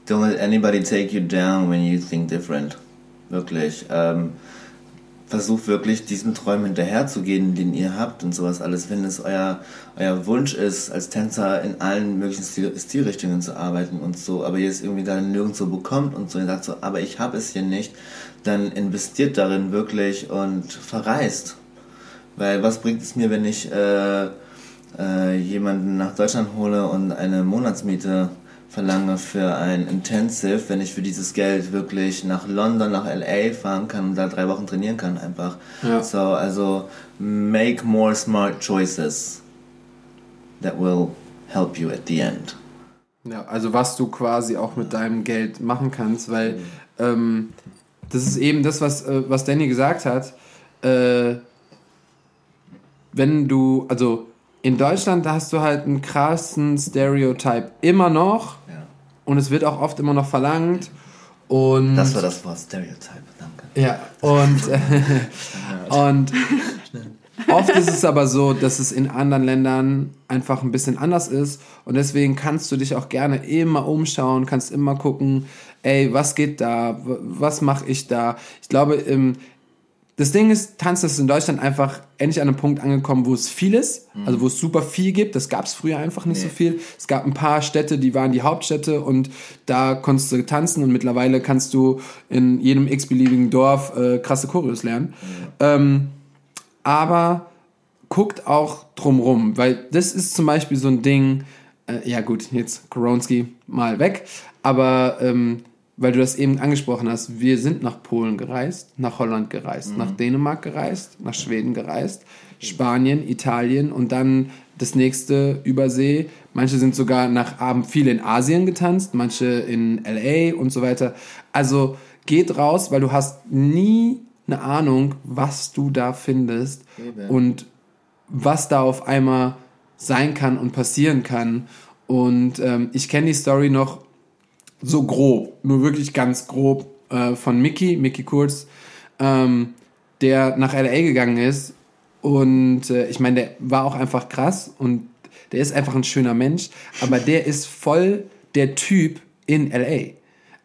Don't let anybody take you down when you think different. Wirklich. Ähm, versucht wirklich diesen Träumen hinterherzugehen, den ihr habt und sowas alles. Wenn es euer, euer Wunsch ist, als Tänzer in allen möglichen Stil Stilrichtungen zu arbeiten und so, aber ihr es irgendwie dann nirgendwo bekommt und so, ihr sagt so, aber ich habe es hier nicht, dann investiert darin wirklich und verreist. Weil was bringt es mir, wenn ich äh, äh, jemanden nach Deutschland hole und eine Monatsmiete verlange für ein Intensive, wenn ich für dieses Geld wirklich nach London, nach LA fahren kann und da drei Wochen trainieren kann einfach. Ja. So, also make more smart choices that will help you at the end. Ja, also was du quasi auch mit deinem Geld machen kannst, weil mhm. ähm, das ist eben das, was, äh, was Danny gesagt hat. Äh, wenn du, also in Deutschland hast du halt einen krassen Stereotype immer noch. Und es wird auch oft immer noch verlangt. Und das war das Wort Stereotype, danke. Ja, und, äh, (laughs) und oft ist es aber so, dass es in anderen Ländern einfach ein bisschen anders ist. Und deswegen kannst du dich auch gerne immer umschauen, kannst immer gucken, ey, was geht da, was mache ich da. Ich glaube, im, das Ding ist, Tanzen ist in Deutschland einfach endlich an einem Punkt angekommen, wo es viel ist, mhm. also wo es super viel gibt. Das gab es früher einfach nicht nee. so viel. Es gab ein paar Städte, die waren die Hauptstädte und da konntest du tanzen und mittlerweile kannst du in jedem x-beliebigen Dorf äh, krasse Choreos lernen. Mhm. Ähm, aber guckt auch drumrum, weil das ist zum Beispiel so ein Ding, äh, ja gut, jetzt Koronski mal weg, aber ähm, weil du das eben angesprochen hast, wir sind nach Polen gereist, nach Holland gereist, mhm. nach Dänemark gereist, nach Schweden gereist, Spanien, Italien und dann das nächste Übersee. Manche sind sogar nach, haben viele in Asien getanzt, manche in LA und so weiter. Also geht raus, weil du hast nie eine Ahnung, was du da findest Eben. und was da auf einmal sein kann und passieren kann. Und ähm, ich kenne die Story noch so grob, nur wirklich ganz grob äh, von Mickey, Mickey Kurz, ähm, der nach LA gegangen ist. Und äh, ich meine, der war auch einfach krass und der ist einfach ein schöner Mensch, aber der (laughs) ist voll der Typ in LA.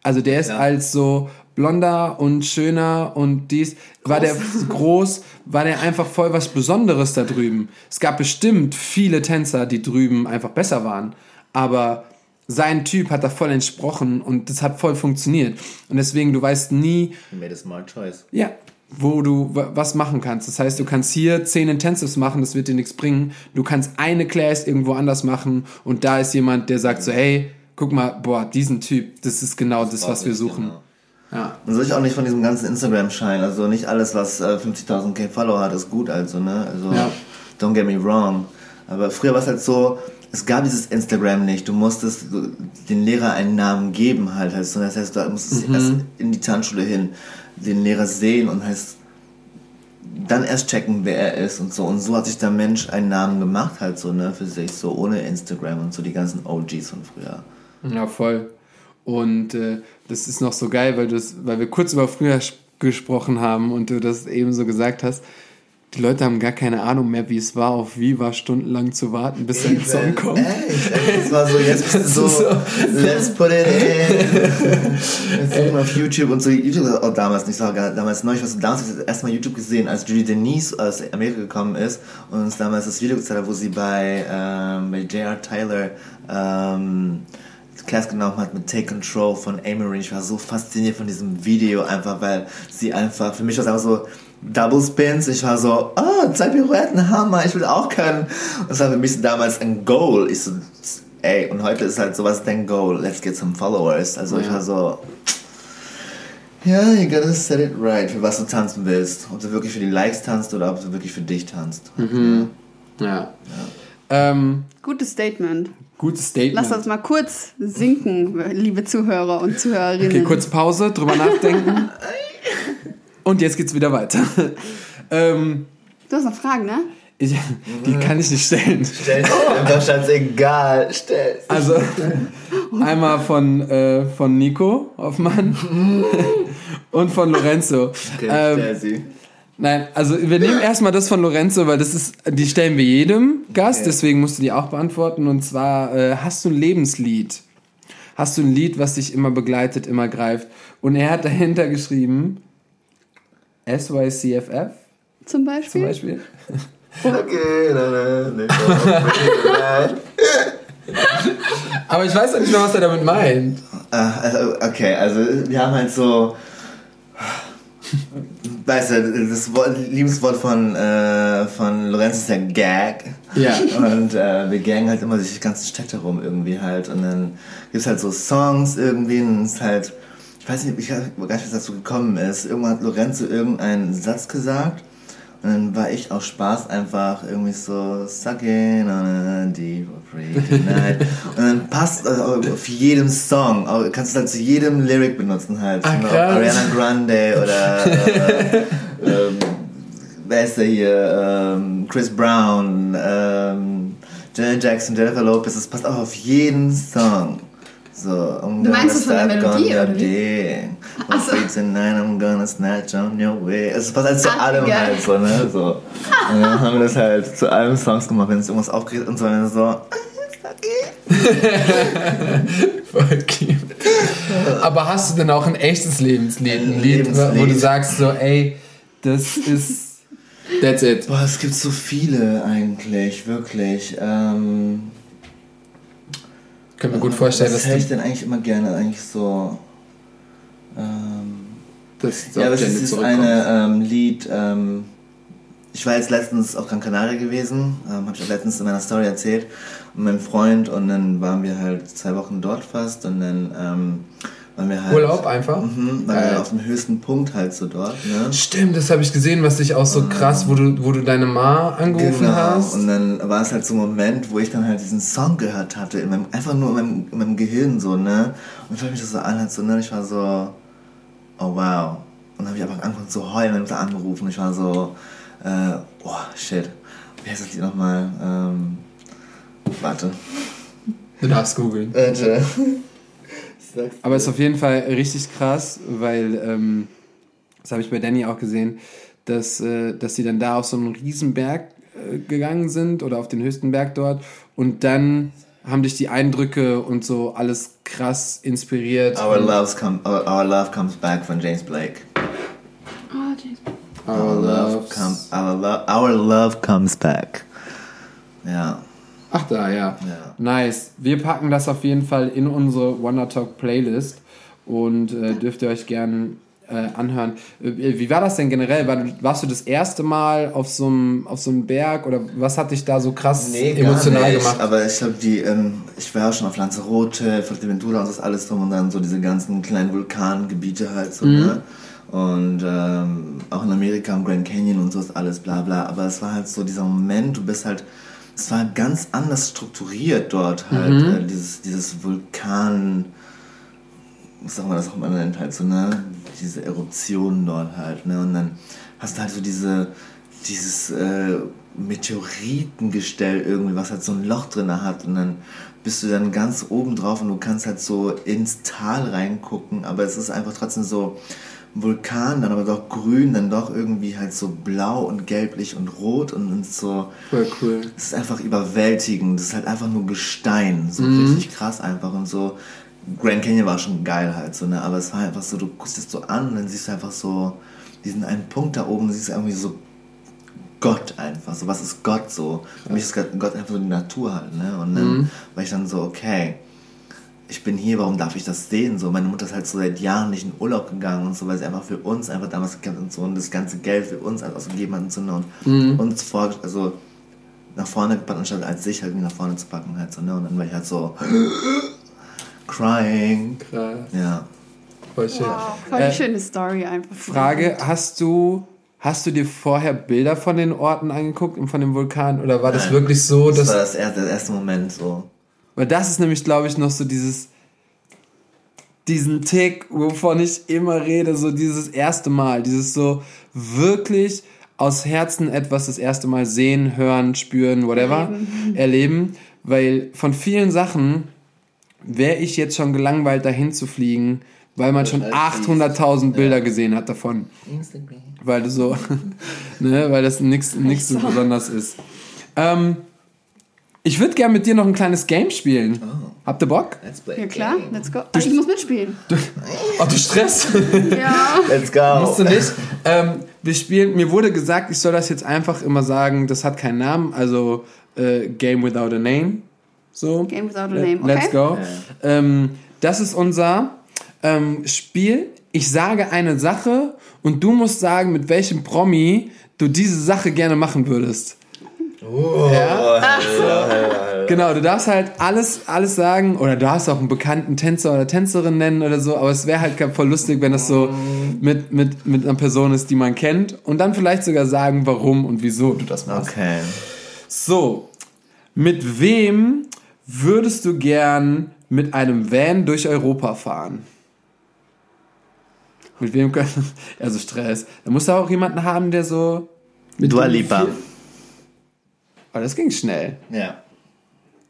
Also der ist ja. als so blonder und schöner und dies groß. war der (laughs) groß, war der einfach voll was Besonderes da drüben. Es gab bestimmt viele Tänzer, die drüben einfach besser waren, aber sein Typ hat da voll entsprochen und das hat voll funktioniert. Und deswegen, du weißt nie. Made a smart choice. Ja, wo du was machen kannst. Das heißt, du kannst hier zehn Intensives machen, das wird dir nichts bringen. Du kannst eine Class irgendwo anders machen und da ist jemand, der sagt so, hey, guck mal, boah, diesen Typ, das ist genau das, das was wir suchen. Genau. Ja. Man soll sich auch nicht von diesem ganzen Instagram-Schein, also nicht alles, was äh, 50.000 K Follower hat, ist gut, also, ne? Also, ja. don't get me wrong. Aber früher war es halt so, es gab dieses Instagram nicht. Du musstest den Lehrer einen Namen geben halt. halt. Das heißt, du musstest mhm. erst in die Tanzschule hin den Lehrer sehen und heißt dann erst checken, wer er ist und so. Und so hat sich der Mensch einen Namen gemacht halt so, ne, für sich, so ohne Instagram und so die ganzen OGs von früher. Ja, voll. Und äh, das ist noch so geil, weil, weil wir kurz über früher gesprochen haben und du das eben so gesagt hast die Leute haben gar keine Ahnung mehr, wie es war, auf Viva stundenlang zu warten, bis der Song kommt. Echt? Es war so, jetzt (laughs) bist du so, so, let's put it in. (laughs) Jetzt auf YouTube und so. YouTube auch damals nicht so, damals neu. Ich habe damals das erste Mal YouTube gesehen, als Julie Denise aus Amerika gekommen ist und uns damals das Video gezeigt hat, wo sie bei, ähm, bei J.R. Tyler ähm, Class genommen hat mit Take Control von Amory. Ich war so fasziniert von diesem Video einfach, weil sie einfach, für mich war es einfach so, Double Spins. Ich war so, oh, zwei Pirouetten, Hammer, ich will auch können. Und das war für mich damals ein Goal. Ich so, ey, und heute ist halt sowas dein Goal. Let's get some followers. Also ja. ich war so, ja, yeah, you gotta set it right, für was du tanzen willst. Ob du wirklich für die Likes tanzt oder ob du wirklich für dich tanzt. Mhm. Ja. ja. Ähm, Gutes Statement. Gutes Statement. Lass uns mal kurz sinken, liebe Zuhörer und Zuhörerinnen. Okay, kurz Pause, drüber nachdenken. (laughs) Und jetzt geht's wieder weiter. (laughs) ähm, du hast noch Fragen, ne? Ich, die kann ich nicht stellen. Stell einfach scheißegal. Stell. Also (laughs) einmal von, äh, von Nico Hoffmann (laughs) und von Lorenzo. Okay, ähm, sie. Nein, also wir nehmen erstmal das von Lorenzo, weil das ist, die stellen wir jedem Gast, okay. deswegen musst du die auch beantworten. Und zwar, äh, hast du ein Lebenslied? Hast du ein Lied, was dich immer begleitet, immer greift? Und er hat dahinter geschrieben, SYCFF Zum Beispiel? zum Beispiel. Okay, na, na, Aber ich weiß doch nicht mehr, was er damit meint. Äh, also, okay, also wir haben halt so. Weißt du, das Wort, Lieblingswort von, äh, von Lorenz ist ja Gag. Ja. Und äh, wir gangen halt immer durch die ganzen Städte rum irgendwie halt. Und dann gibt's halt so Songs irgendwie und es ist halt. Ich weiß nicht, ich weiß gar nicht, wie es dazu gekommen ist. Irgendwann hat Lorenzo irgendeinen Satz gesagt. Und dann war ich aus Spaß einfach irgendwie so Sucking on a deep free night. (laughs) Und dann passt also auf jedem Song, kannst du halt zu jedem Lyric benutzen halt. Ah. Ariana Grande oder äh, ähm, wer ist der hier? Ähm, Chris Brown, ähm, Janet Jackson, Jennifer Lopez, das passt auch auf jeden Song. So, I'm Du meinst gonna es von der Melodie, your oder wie? Ach I'm so. tonight, I'm gonna snatch on your way. Es passt halt zu Ah, allem geil. halt so, ne? So. (laughs) Und dann haben wir das halt zu allen Songs gemacht, wenn es irgendwas aufgeregt und so, dann so, (laughs) Voll cute. Aber hast du denn auch ein echtes Lebenslied? Ein Lied, wo du Lebenslied. sagst so, ey, das ist. That's it. Boah, es gibt so viele eigentlich, wirklich. Ähm, Kann mir gut vorstellen, was dass höre ich denn eigentlich immer gerne? Eigentlich so. Ähm, das so ja, aber es ist eine ähm, Lied. Ähm, ich war jetzt letztens auf Gran Canaria gewesen, ähm, habe ich auch letztens in meiner Story erzählt, mit meinem Freund und dann waren wir halt zwei Wochen dort fast und dann ähm, wir halt. Urlaub einfach? Mhm, waren Geil. wir auf dem höchsten Punkt halt so dort, ne? Stimmt, das habe ich gesehen, was dich auch so krass, wo du, wo du deine Ma angerufen Genau. hast. Und dann war es halt so ein Moment, wo ich dann halt diesen Song gehört hatte, in meinem, einfach nur in meinem, in meinem Gehirn so, ne? Und ich mich das so an, halt so, ne? Ich war so, oh wow. Und dann habe ich einfach angefangen zu heulen und da angerufen. Ich war so, äh, oh shit. Wie heißt das Lied nochmal? Ähm, warte. Du darfst googeln. Warte. Aber es ist auf jeden Fall richtig krass, weil, ähm, das habe ich bei Danny auch gesehen, dass, äh, dass sie dann da auf so einen Riesenberg äh, gegangen sind oder auf den höchsten Berg dort und dann haben dich die Eindrücke und so alles krass inspiriert. Our, loves come, our, our Love Comes Back von James Blake. Oh, James. Our love, loves- come, our, lo our love comes back. Ja. Ach da, ja. Ja. Nice. Wir packen das auf jeden Fall in unsere Wonder Talk Playlist und äh, dürft ihr euch gern äh, anhören. Äh, Wie war das denn generell? War, warst du das erste Mal auf so einem auf so einem Berg oder was hat dich da so krass emotional gar nicht, gemacht? Aber ich glaube, die, ähm, ich war auch schon auf Lanzarote, Fuerteventura und das alles drum und dann so diese ganzen kleinen Vulkangebiete halt so, ne? Und ähm, auch in Amerika im Grand Canyon und so ist alles bla bla. Aber es war halt so dieser Moment, du bist halt, es war ganz anders strukturiert dort halt, äh, dieses, dieses Vulkan, was sagen wir das auch immer nennt, halt so, ne, diese Eruptionen dort halt, ne, und dann hast du halt so diese, dieses äh, Meteoritengestell irgendwie, was halt so ein Loch drin hat. Und dann bist du dann ganz oben drauf und du kannst halt so ins Tal reingucken, aber es ist einfach trotzdem so Vulkan, dann aber doch grün, dann doch irgendwie halt so blau und gelblich und rot und, und so, Voll cool. es ist einfach überwältigend. Das ist halt einfach nur Gestein. So richtig krass einfach und so. Grand Canyon war schon geil halt so, ne? Aber es war einfach so, du guckst es so an und dann siehst du einfach so diesen einen Punkt da oben, siehst du irgendwie so Gott einfach. So, was ist Gott so? Für mich ist Gott einfach so die Natur halt, ne? Und dann war ich dann so, okay, ich bin hier, warum darf ich das sehen? So, meine Mutter ist halt so seit Jahren nicht in Urlaub gegangen und so, weil sie einfach für uns einfach damals gekämpft hat und so und das ganze Geld für uns halt ausgegeben hat und so, ne? Und uns vor, also nach vorne gepackt, anstatt als sich halt nach vorne zu packen halt so, ne? Und dann war ich halt so (gasps) crying. Krass. Ja. Voll schön. Wow, voll Äh, schöne Story einfach. Frage, hast du hast du dir vorher Bilder von den Orten angeguckt und von dem Vulkan oder war das Nein. wirklich so, Das dass war das erste, der erste Moment so. Weil das ist nämlich, glaube ich, noch so dieses, diesen Tick, wovon ich immer rede, so dieses erste Mal, dieses so wirklich aus Herzen etwas das erste Mal sehen, hören, spüren, whatever, erleben, (laughs) weil von vielen Sachen wäre ich jetzt schon gelangweilt, dahin zu fliegen, weil man schon 800.000 Bilder gesehen hat davon. Weil du so, (laughs) ne, weil das nichts nichts so besonders ist. Ähm, Ich würde gerne mit dir noch ein kleines Game spielen. Habt ihr Bock? Let's play. Ja klar, let's go. Ach, ich muss mitspielen. Oh, du Stress. (laughs) Ja. Let's go. Musst du nicht. Ähm, wir spielen, mir wurde gesagt, ich soll das jetzt einfach immer sagen, das hat keinen Namen, also äh, Game Without a Name. So. Game without a Let- name, okay? Let's go. Ähm, das ist unser ähm, Spiel. Ich sage eine Sache und du musst sagen, mit welchem Promi du diese Sache gerne machen würdest. Ja? Genau, du darfst halt alles, alles sagen oder du darfst auch einen bekannten Tänzer oder Tänzerin nennen oder so, aber es wäre halt voll lustig, wenn das so mit, mit, mit einer Person ist, die man kennt und dann vielleicht sogar sagen, warum und wieso du das machst. Okay. So, mit wem würdest du gern mit einem Van durch Europa fahren? Mit wem können. (laughs) Also Stress. Da musst du auch jemanden haben, der so. Mit Dua Lipa. viel- Aber das ging schnell. Ja.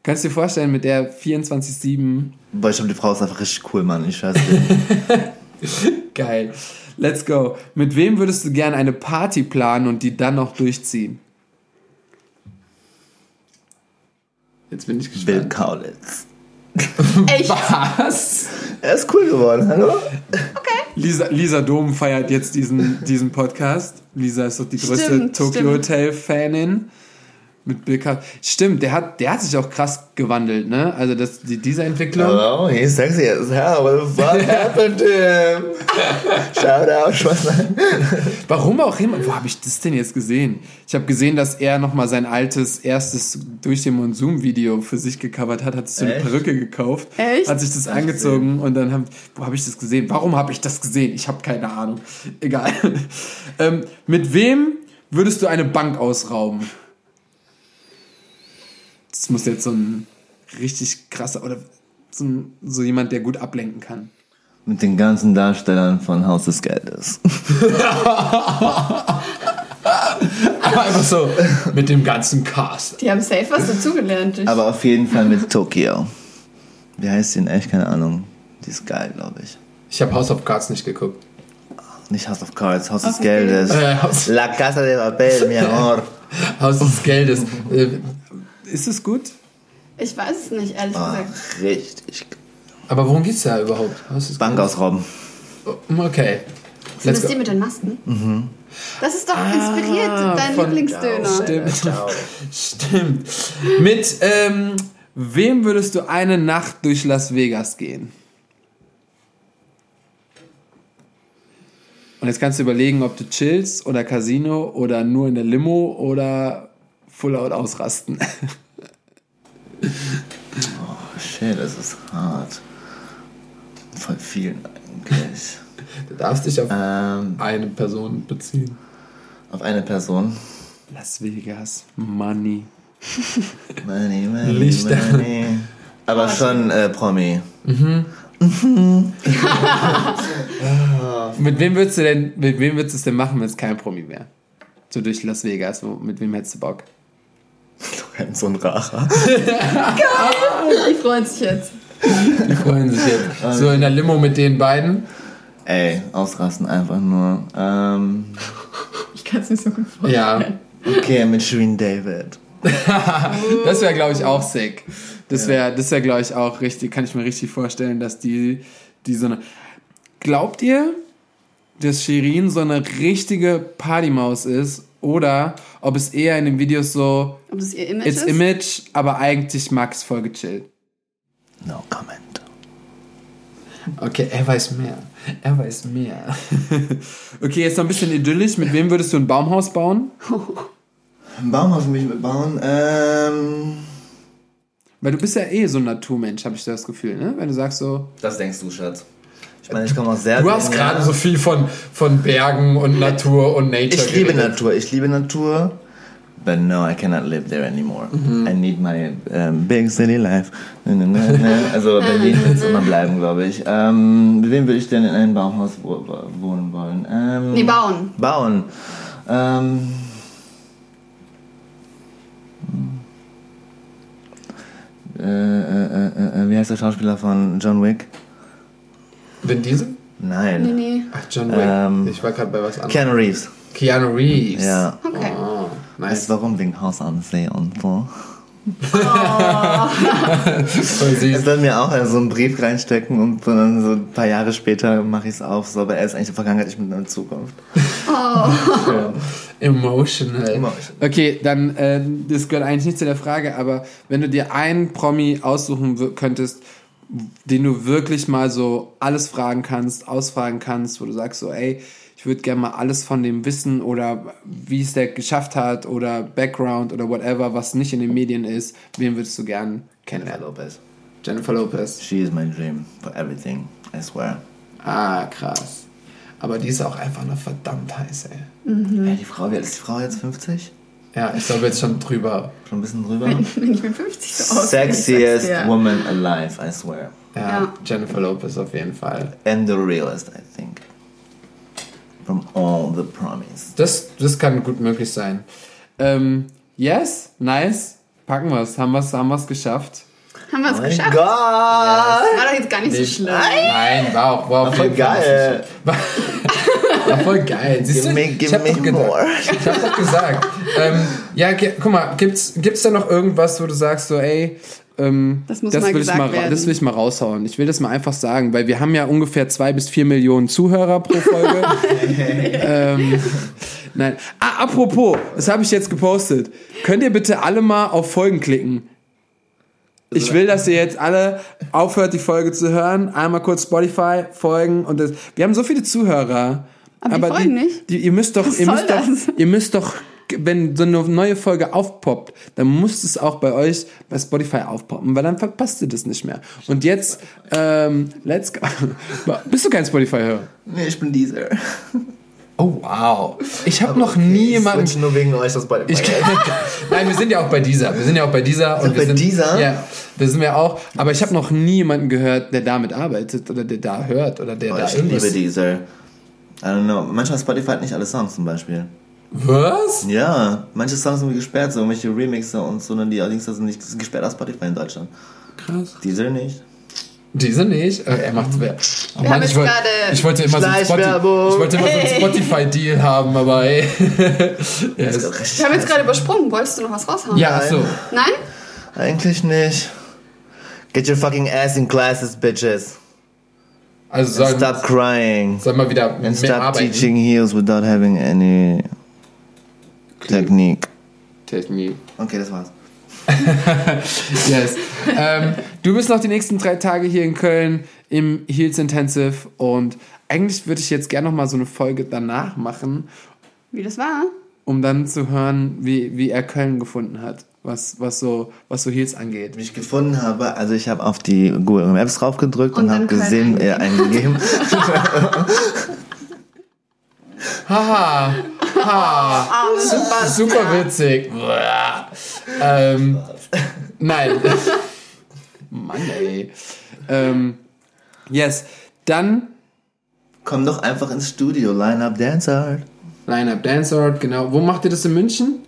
Kannst du dir vorstellen, mit der 24-7. Boah, ich glaube, die Frau ist einfach richtig cool, Mann. Ich weiß nicht. (laughs) Geil. Let's go. Mit wem würdest du gern eine Party planen und die dann noch durchziehen? Jetzt bin ich Bill gespannt. Kaulitz. Echt? (laughs) Was? Er ist cool geworden, hallo? Lisa, Lisa Dom feiert jetzt diesen, diesen Podcast. Lisa ist doch die größte Stimmt, Tokyo stimmt. Mit Bill Cosby. Stimmt, der hat, der hat sich auch krass gewandelt, ne? Also das, die, diese Entwicklung. Hello, he's sexy as hell. What the fuck happened to him? Shout out, Spaß. Warum auch immer. Wo habe ich das denn jetzt gesehen? Ich habe gesehen, dass er nochmal sein altes erstes durch den Monsum-Video für sich gecovert hat, hat sich so eine Echt? Perücke gekauft, Echt? hat sich das angezogen und dann haben, wo habe ich das gesehen? Warum habe ich das gesehen? Ich habe keine Ahnung. Egal. (laughs) ähm, mit wem würdest du eine Bank ausrauben? Das muss jetzt so ein richtig krasser oder so, ein, so jemand, der gut ablenken kann. Mit den ganzen Darstellern von Haus des Geldes. Aber einfach so mit dem ganzen Cast. Die haben safe was dazugelernt. Aber auf jeden Fall mit Tokio. Wie heißt die denn? Echt keine Ahnung. Die ist geil, glaube ich. Ich habe House of Cards nicht geguckt. Nicht House of Cards, Haus des of Geldes. Äh, La Casa de Papel, mi amor. (laughs) Haus des Geldes. Ist es gut? Ich weiß es nicht, ehrlich Ah, gesagt. richtig. Aber worum geht's da überhaupt? Bank ausrauben. Geldes? Okay. Sind das die mit den Masken? Das ist doch inspiriert, dein von- Lieblingsdöner. Stimmt. (laughs) Stimmt. Mit ähm, wem würdest du eine Nacht durch Las Vegas gehen? Und jetzt kannst du überlegen, ob du chillst oder Casino oder nur in der Limo oder full out ausrasten. (laughs) Oh, shit, das ist hart. Voll viel eigentlich. Du darfst dich auf ähm, eine Person beziehen. auf eine Person. Las Vegas, Money. (laughs) Money, money, Lichter. money. (laughs) Aber schon äh, Promi. Mit wem würdest du denn, mit wem würdest du es denn machen, wenn es kein Promi wäre? So durch Las Vegas, wo, mit wem hättest du Bock? (laughs) So ein Racher. Die freuen sich jetzt. Die freuen sich jetzt. So in der Limo mit den beiden. Ey, ausrasten einfach nur. Ähm, Ich kann es mir so gut vorstellen. Ja. okay, mit Shirin David. (laughs) Das wäre, glaube ich, auch sick. Das wäre, das wäre, glaube ich, auch richtig, kann ich mir richtig vorstellen, dass die, die so eine. Glaubt ihr, dass Shirin so eine richtige Partymaus ist? Oder ob es eher in den Videos so, Ob das ihr Image it's ist? Image, aber eigentlich Max voll gechillt? No comment. Okay, er weiß mehr. Er weiß mehr. (laughs) okay, jetzt noch ein bisschen idyllisch. Mit wem würdest du ein Baumhaus bauen? Ein Baumhaus für mich mitbauen. Ähm, Weil du bist ja eh so ein Naturmensch, habe ich das Gefühl, ne? Wenn du sagst so. das denkst du, Schatz. Ich meine, ich komme aus sehr Du hast gerade so viel von, von Bergen und Natur und Nature. Ich liebe geredet. Natur, ich liebe Natur. But no, I cannot live there anymore. I need my um, big city life. (laughs) Also Berlin (laughs) wird es immer bleiben, glaube ich. Ähm, mit wem würde ich denn in einem Baumhaus wo wohnen wollen? Ähm, Nee, bauen. Bauen. Ähm, äh, äh, äh, äh, wie heißt der Schauspieler von John Wick? Vin Diesel? Nein. Nee, nee. Ach, John Wick. Ähm, ich war gerade bei was anderem. Keanu Reeves. Keanu Reeves. Ja. Okay. Oh, Weißt nice. du warum? Wegen Haus am See und so. (laughs) Süß. Ich soll mir auch so einen Brief reinstecken und dann so ein paar Jahre später mache ich es auf. So, aber er ist eigentlich die Vergangenheit, ich bin in der Zukunft. (laughs) Ja. Emotional. Emotional. Okay, dann, äh, das gehört eigentlich nicht zu der Frage, aber wenn du dir einen Promi aussuchen könntest, den du wirklich mal so alles fragen kannst, ausfragen kannst, wo du sagst so, ey, ich würde gerne mal alles von dem wissen oder wie es der geschafft hat oder Background oder whatever, was nicht in den Medien ist, wen würdest du gern Jennifer kennenlernen? Lopez. Jennifer Lopez. She is my dream for everything, I swear. Ah, krass. Aber die ist auch einfach nur verdammt heiß, ey. Ey, die Frau, wie alt ist die Frau jetzt? 50? Ja, ich glaube jetzt schon drüber. Schon ein bisschen drüber? Wenn ich mit 50 so Sexiest dir. woman alive, I swear. Ja, Ja. Jennifer Lopez auf jeden Fall. And the realest, I think. From all the promise. Das, das kann gut möglich sein. Ähm, yes, nice. Packen wir's. Haben wir's, haben wir's geschafft. Haben wir es Oh geschafft? Gott! War doch jetzt gar nicht so schlimm. Nein, war auch, war, auf Voll geil. (laughs) War voll geil. Siehst Give du? me, ich give hab me gedacht- more. Ich hab doch gesagt. ähm, ja, guck mal, gibt's, gibt's da noch irgendwas, wo du sagst so, ey, ähm, Das muss mal will mal, das will ich mal raushauen. Ich will das mal einfach sagen, weil wir haben ja ungefähr zwei bis vier Millionen Zuhörer pro Folge. (laughs) ähm, nein. Ah, apropos, das habe ich jetzt gepostet. Könnt ihr bitte alle mal auf Folgen klicken? Ich will, dass ihr jetzt alle aufhört, die Folge zu hören. Einmal kurz Spotify folgen und das. Wir haben so viele Zuhörer. Aber die folgen nicht? Die, ihr müsst doch, Was ihr soll müsst doch, das? ihr müsst doch, wenn so eine neue Folge aufpoppt, dann muss es auch bei euch bei Spotify aufpoppen, weil dann verpasst ihr das nicht mehr. Und jetzt, ähm, let's go. (laughs) Bist du kein Spotify-Hörer? Nee, ich bin dieser. Oh wow. Ich habe noch nie Ich jemanden. switch nur wegen euch das bei Ich, (laughs) nein, wir sind ja auch bei dieser. Wir sind ja auch bei dieser. Und wir bei sind, dieser? Ja, das sind wir auch. Aber ich habe noch nie jemanden gehört, der damit arbeitet oder der da hört oder der Oh, da ich liebe dieser. I don't know. Manchmal Spotify hat nicht alle Songs zum Beispiel. Was? Ja, manche Songs sind gesperrt, so irgendwelche Remixer und so, und die allerdings sind nicht sind gesperrt aus Spotify in Deutschland. Krass. Dieser nicht. Diese nicht. Äh, er macht wer. Oh Mann, haben ich, gerade ich wollte immer so ein Spotify, Schleichwerbung. ich wollte immer so einen Hey. (laughs) Spotify-Deal haben, aber ey. (laughs) richtig Wir haben jetzt gerade übersprungen. Wolltest du noch was raushauen? ja, ach so. Nein? Eigentlich nicht. Get your fucking ass in classes, bitches. Also soll, stop crying. soll mal wieder And mehr stop arbeiten. teaching heels without having any technique. Technik. Okay, das war's. (laughs) Yes. ähm, du bist noch die nächsten drei Tage hier in Köln im Heels Intensive und eigentlich würde ich jetzt gerne noch mal so eine Folge danach machen, Wie das war? um dann zu hören, wie, wie er Köln gefunden hat, was, was, so, was so Heels angeht. Wie ich gefunden habe, also ich habe auf die Google Maps draufgedrückt und, Und habe gesehen, äh, (laughs) eingegeben. Haha, ha, super, super witzig. ähm, nein. Mann, ey. Ähm, yes, dann Komm doch einfach ins Studio, Line Up Dance Art. Line-Up Dancehall, genau. Wo macht ihr das in München?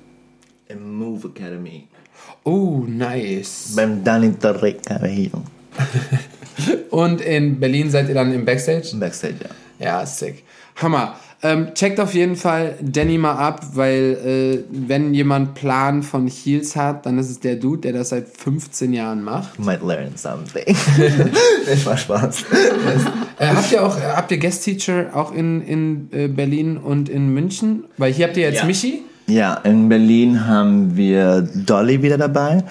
Im Move Academy. Oh, nice. Beim Danny Tarek Cabello. (laughs) Und in Berlin seid ihr dann im Backstage? Backstage, ja. Ja, sick. Hammer. Ähm, checkt auf jeden Fall Danny mal ab, weil äh, wenn jemand Plan von Heels hat, dann ist es der Dude, der das seit 15 Jahren macht. Might learn something. (laughs) (laughs) ich war Spaß. Äh, habt ihr auch, äh, habt ihr Guest Teacher auch in, in äh, Berlin und in München? Weil hier habt ihr jetzt Ja. Michi. Ja, in Berlin haben wir Dolly wieder dabei,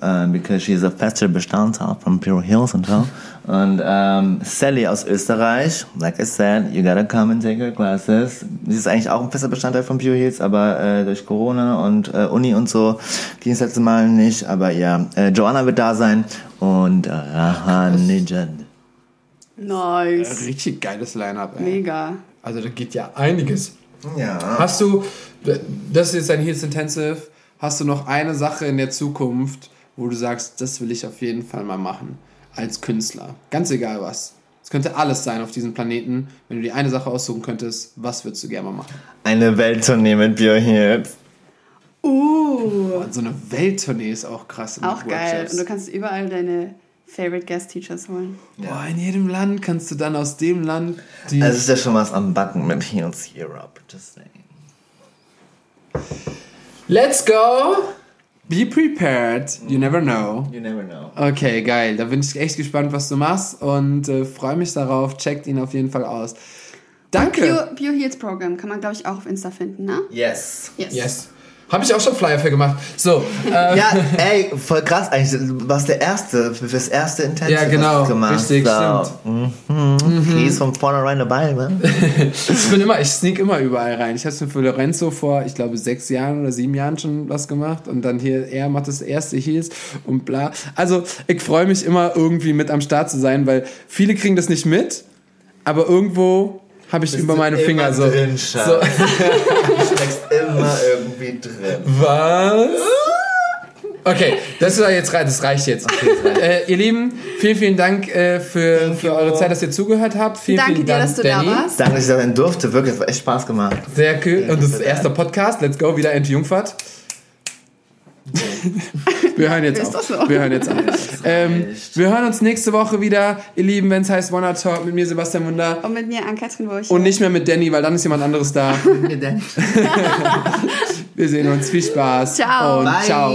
äh, because she's a fester Bestandteil von Pure Hills und so. Und ähm, Sally aus Österreich, like I said, you gotta come and take her classes. Sie ist eigentlich auch ein fester Bestandteil von Pure Heels, aber äh, durch Corona und äh, Uni und so ging es letzte Mal nicht. Aber ja, äh, Joanna wird da sein und äh, Raha Nijad. Nice. Richtig geiles Line-Up, ey. Mega. Also da geht ja einiges. Ja. Hast du, das ist jetzt ein Heels Intensive, hast du noch eine Sache in der Zukunft, wo du sagst, das will ich auf jeden Fall mal machen, als Künstler? Ganz egal was. Es könnte alles sein auf diesem Planeten. Wenn du die eine Sache aussuchen könntest, was würdest du gerne mal machen? Eine Welttournee mit Pure Heels. Uh. Und so eine Welttournee ist auch krass. Auch geil. Und du kannst überall deine Favorite Guest Teachers holen. Boah, in jedem Land kannst du dann aus dem Land die. Also ist ja schon was am Backen mit Heels Europe. Just saying. Let's go! Be prepared, you never know. You never know. Okay, geil. Da bin ich echt gespannt, was du machst und äh, freue mich darauf. Checkt ihn auf jeden Fall aus. Danke. Pure, Pure Heals Program kann man, glaube ich, auch auf Insta finden, ne? Yes. Yes. Habe ich auch schon Flyer für gemacht. So, äh, Ja, ey, voll krass eigentlich. Du warst der Erste, für das erste Intensive Ja, genau, gemacht richtig, so. Mhm. Die ist von vornherein dabei, ne? (laughs) ich bin immer, ich sneak immer überall rein. Ich habe für Lorenzo vor, ich glaube, sechs Jahren oder sieben Jahren schon was gemacht und dann hier, er macht das erste Heels und bla. Also, ich freue mich immer irgendwie mit am Start zu sein, weil viele kriegen das nicht mit, aber irgendwo habe ich Bist über meine immer Finger so. Drin, Schatz. so. Du steckst immer irgendwie drin. Was? Okay, das war jetzt das reicht jetzt. Äh, ihr Lieben, vielen, vielen Dank äh, für, für eure Zeit, dass ihr zugehört habt. Vielen, Danke vielen dir, Dank, dass du Danny. da warst. Danke, dass ich da sein durfte. Wirklich, es hat echt Spaß gemacht. Sehr cool. Und das ist erster Podcast. Let's go, wieder Ente Jungfahrt. Wir hören jetzt auf. so. Wir hören jetzt auf. Ähm, wir hören uns nächste Woche wieder, ihr Lieben, wenn es heißt Wanna Talk mit mir, Sebastian Wunder. Und mit mir, Ann-Kathrin Wurch. Und nicht mehr mit Danny, weil dann ist jemand anderes da. (laughs) Wir sehen uns. Viel Spaß. Ciao. Und Bye. ciao.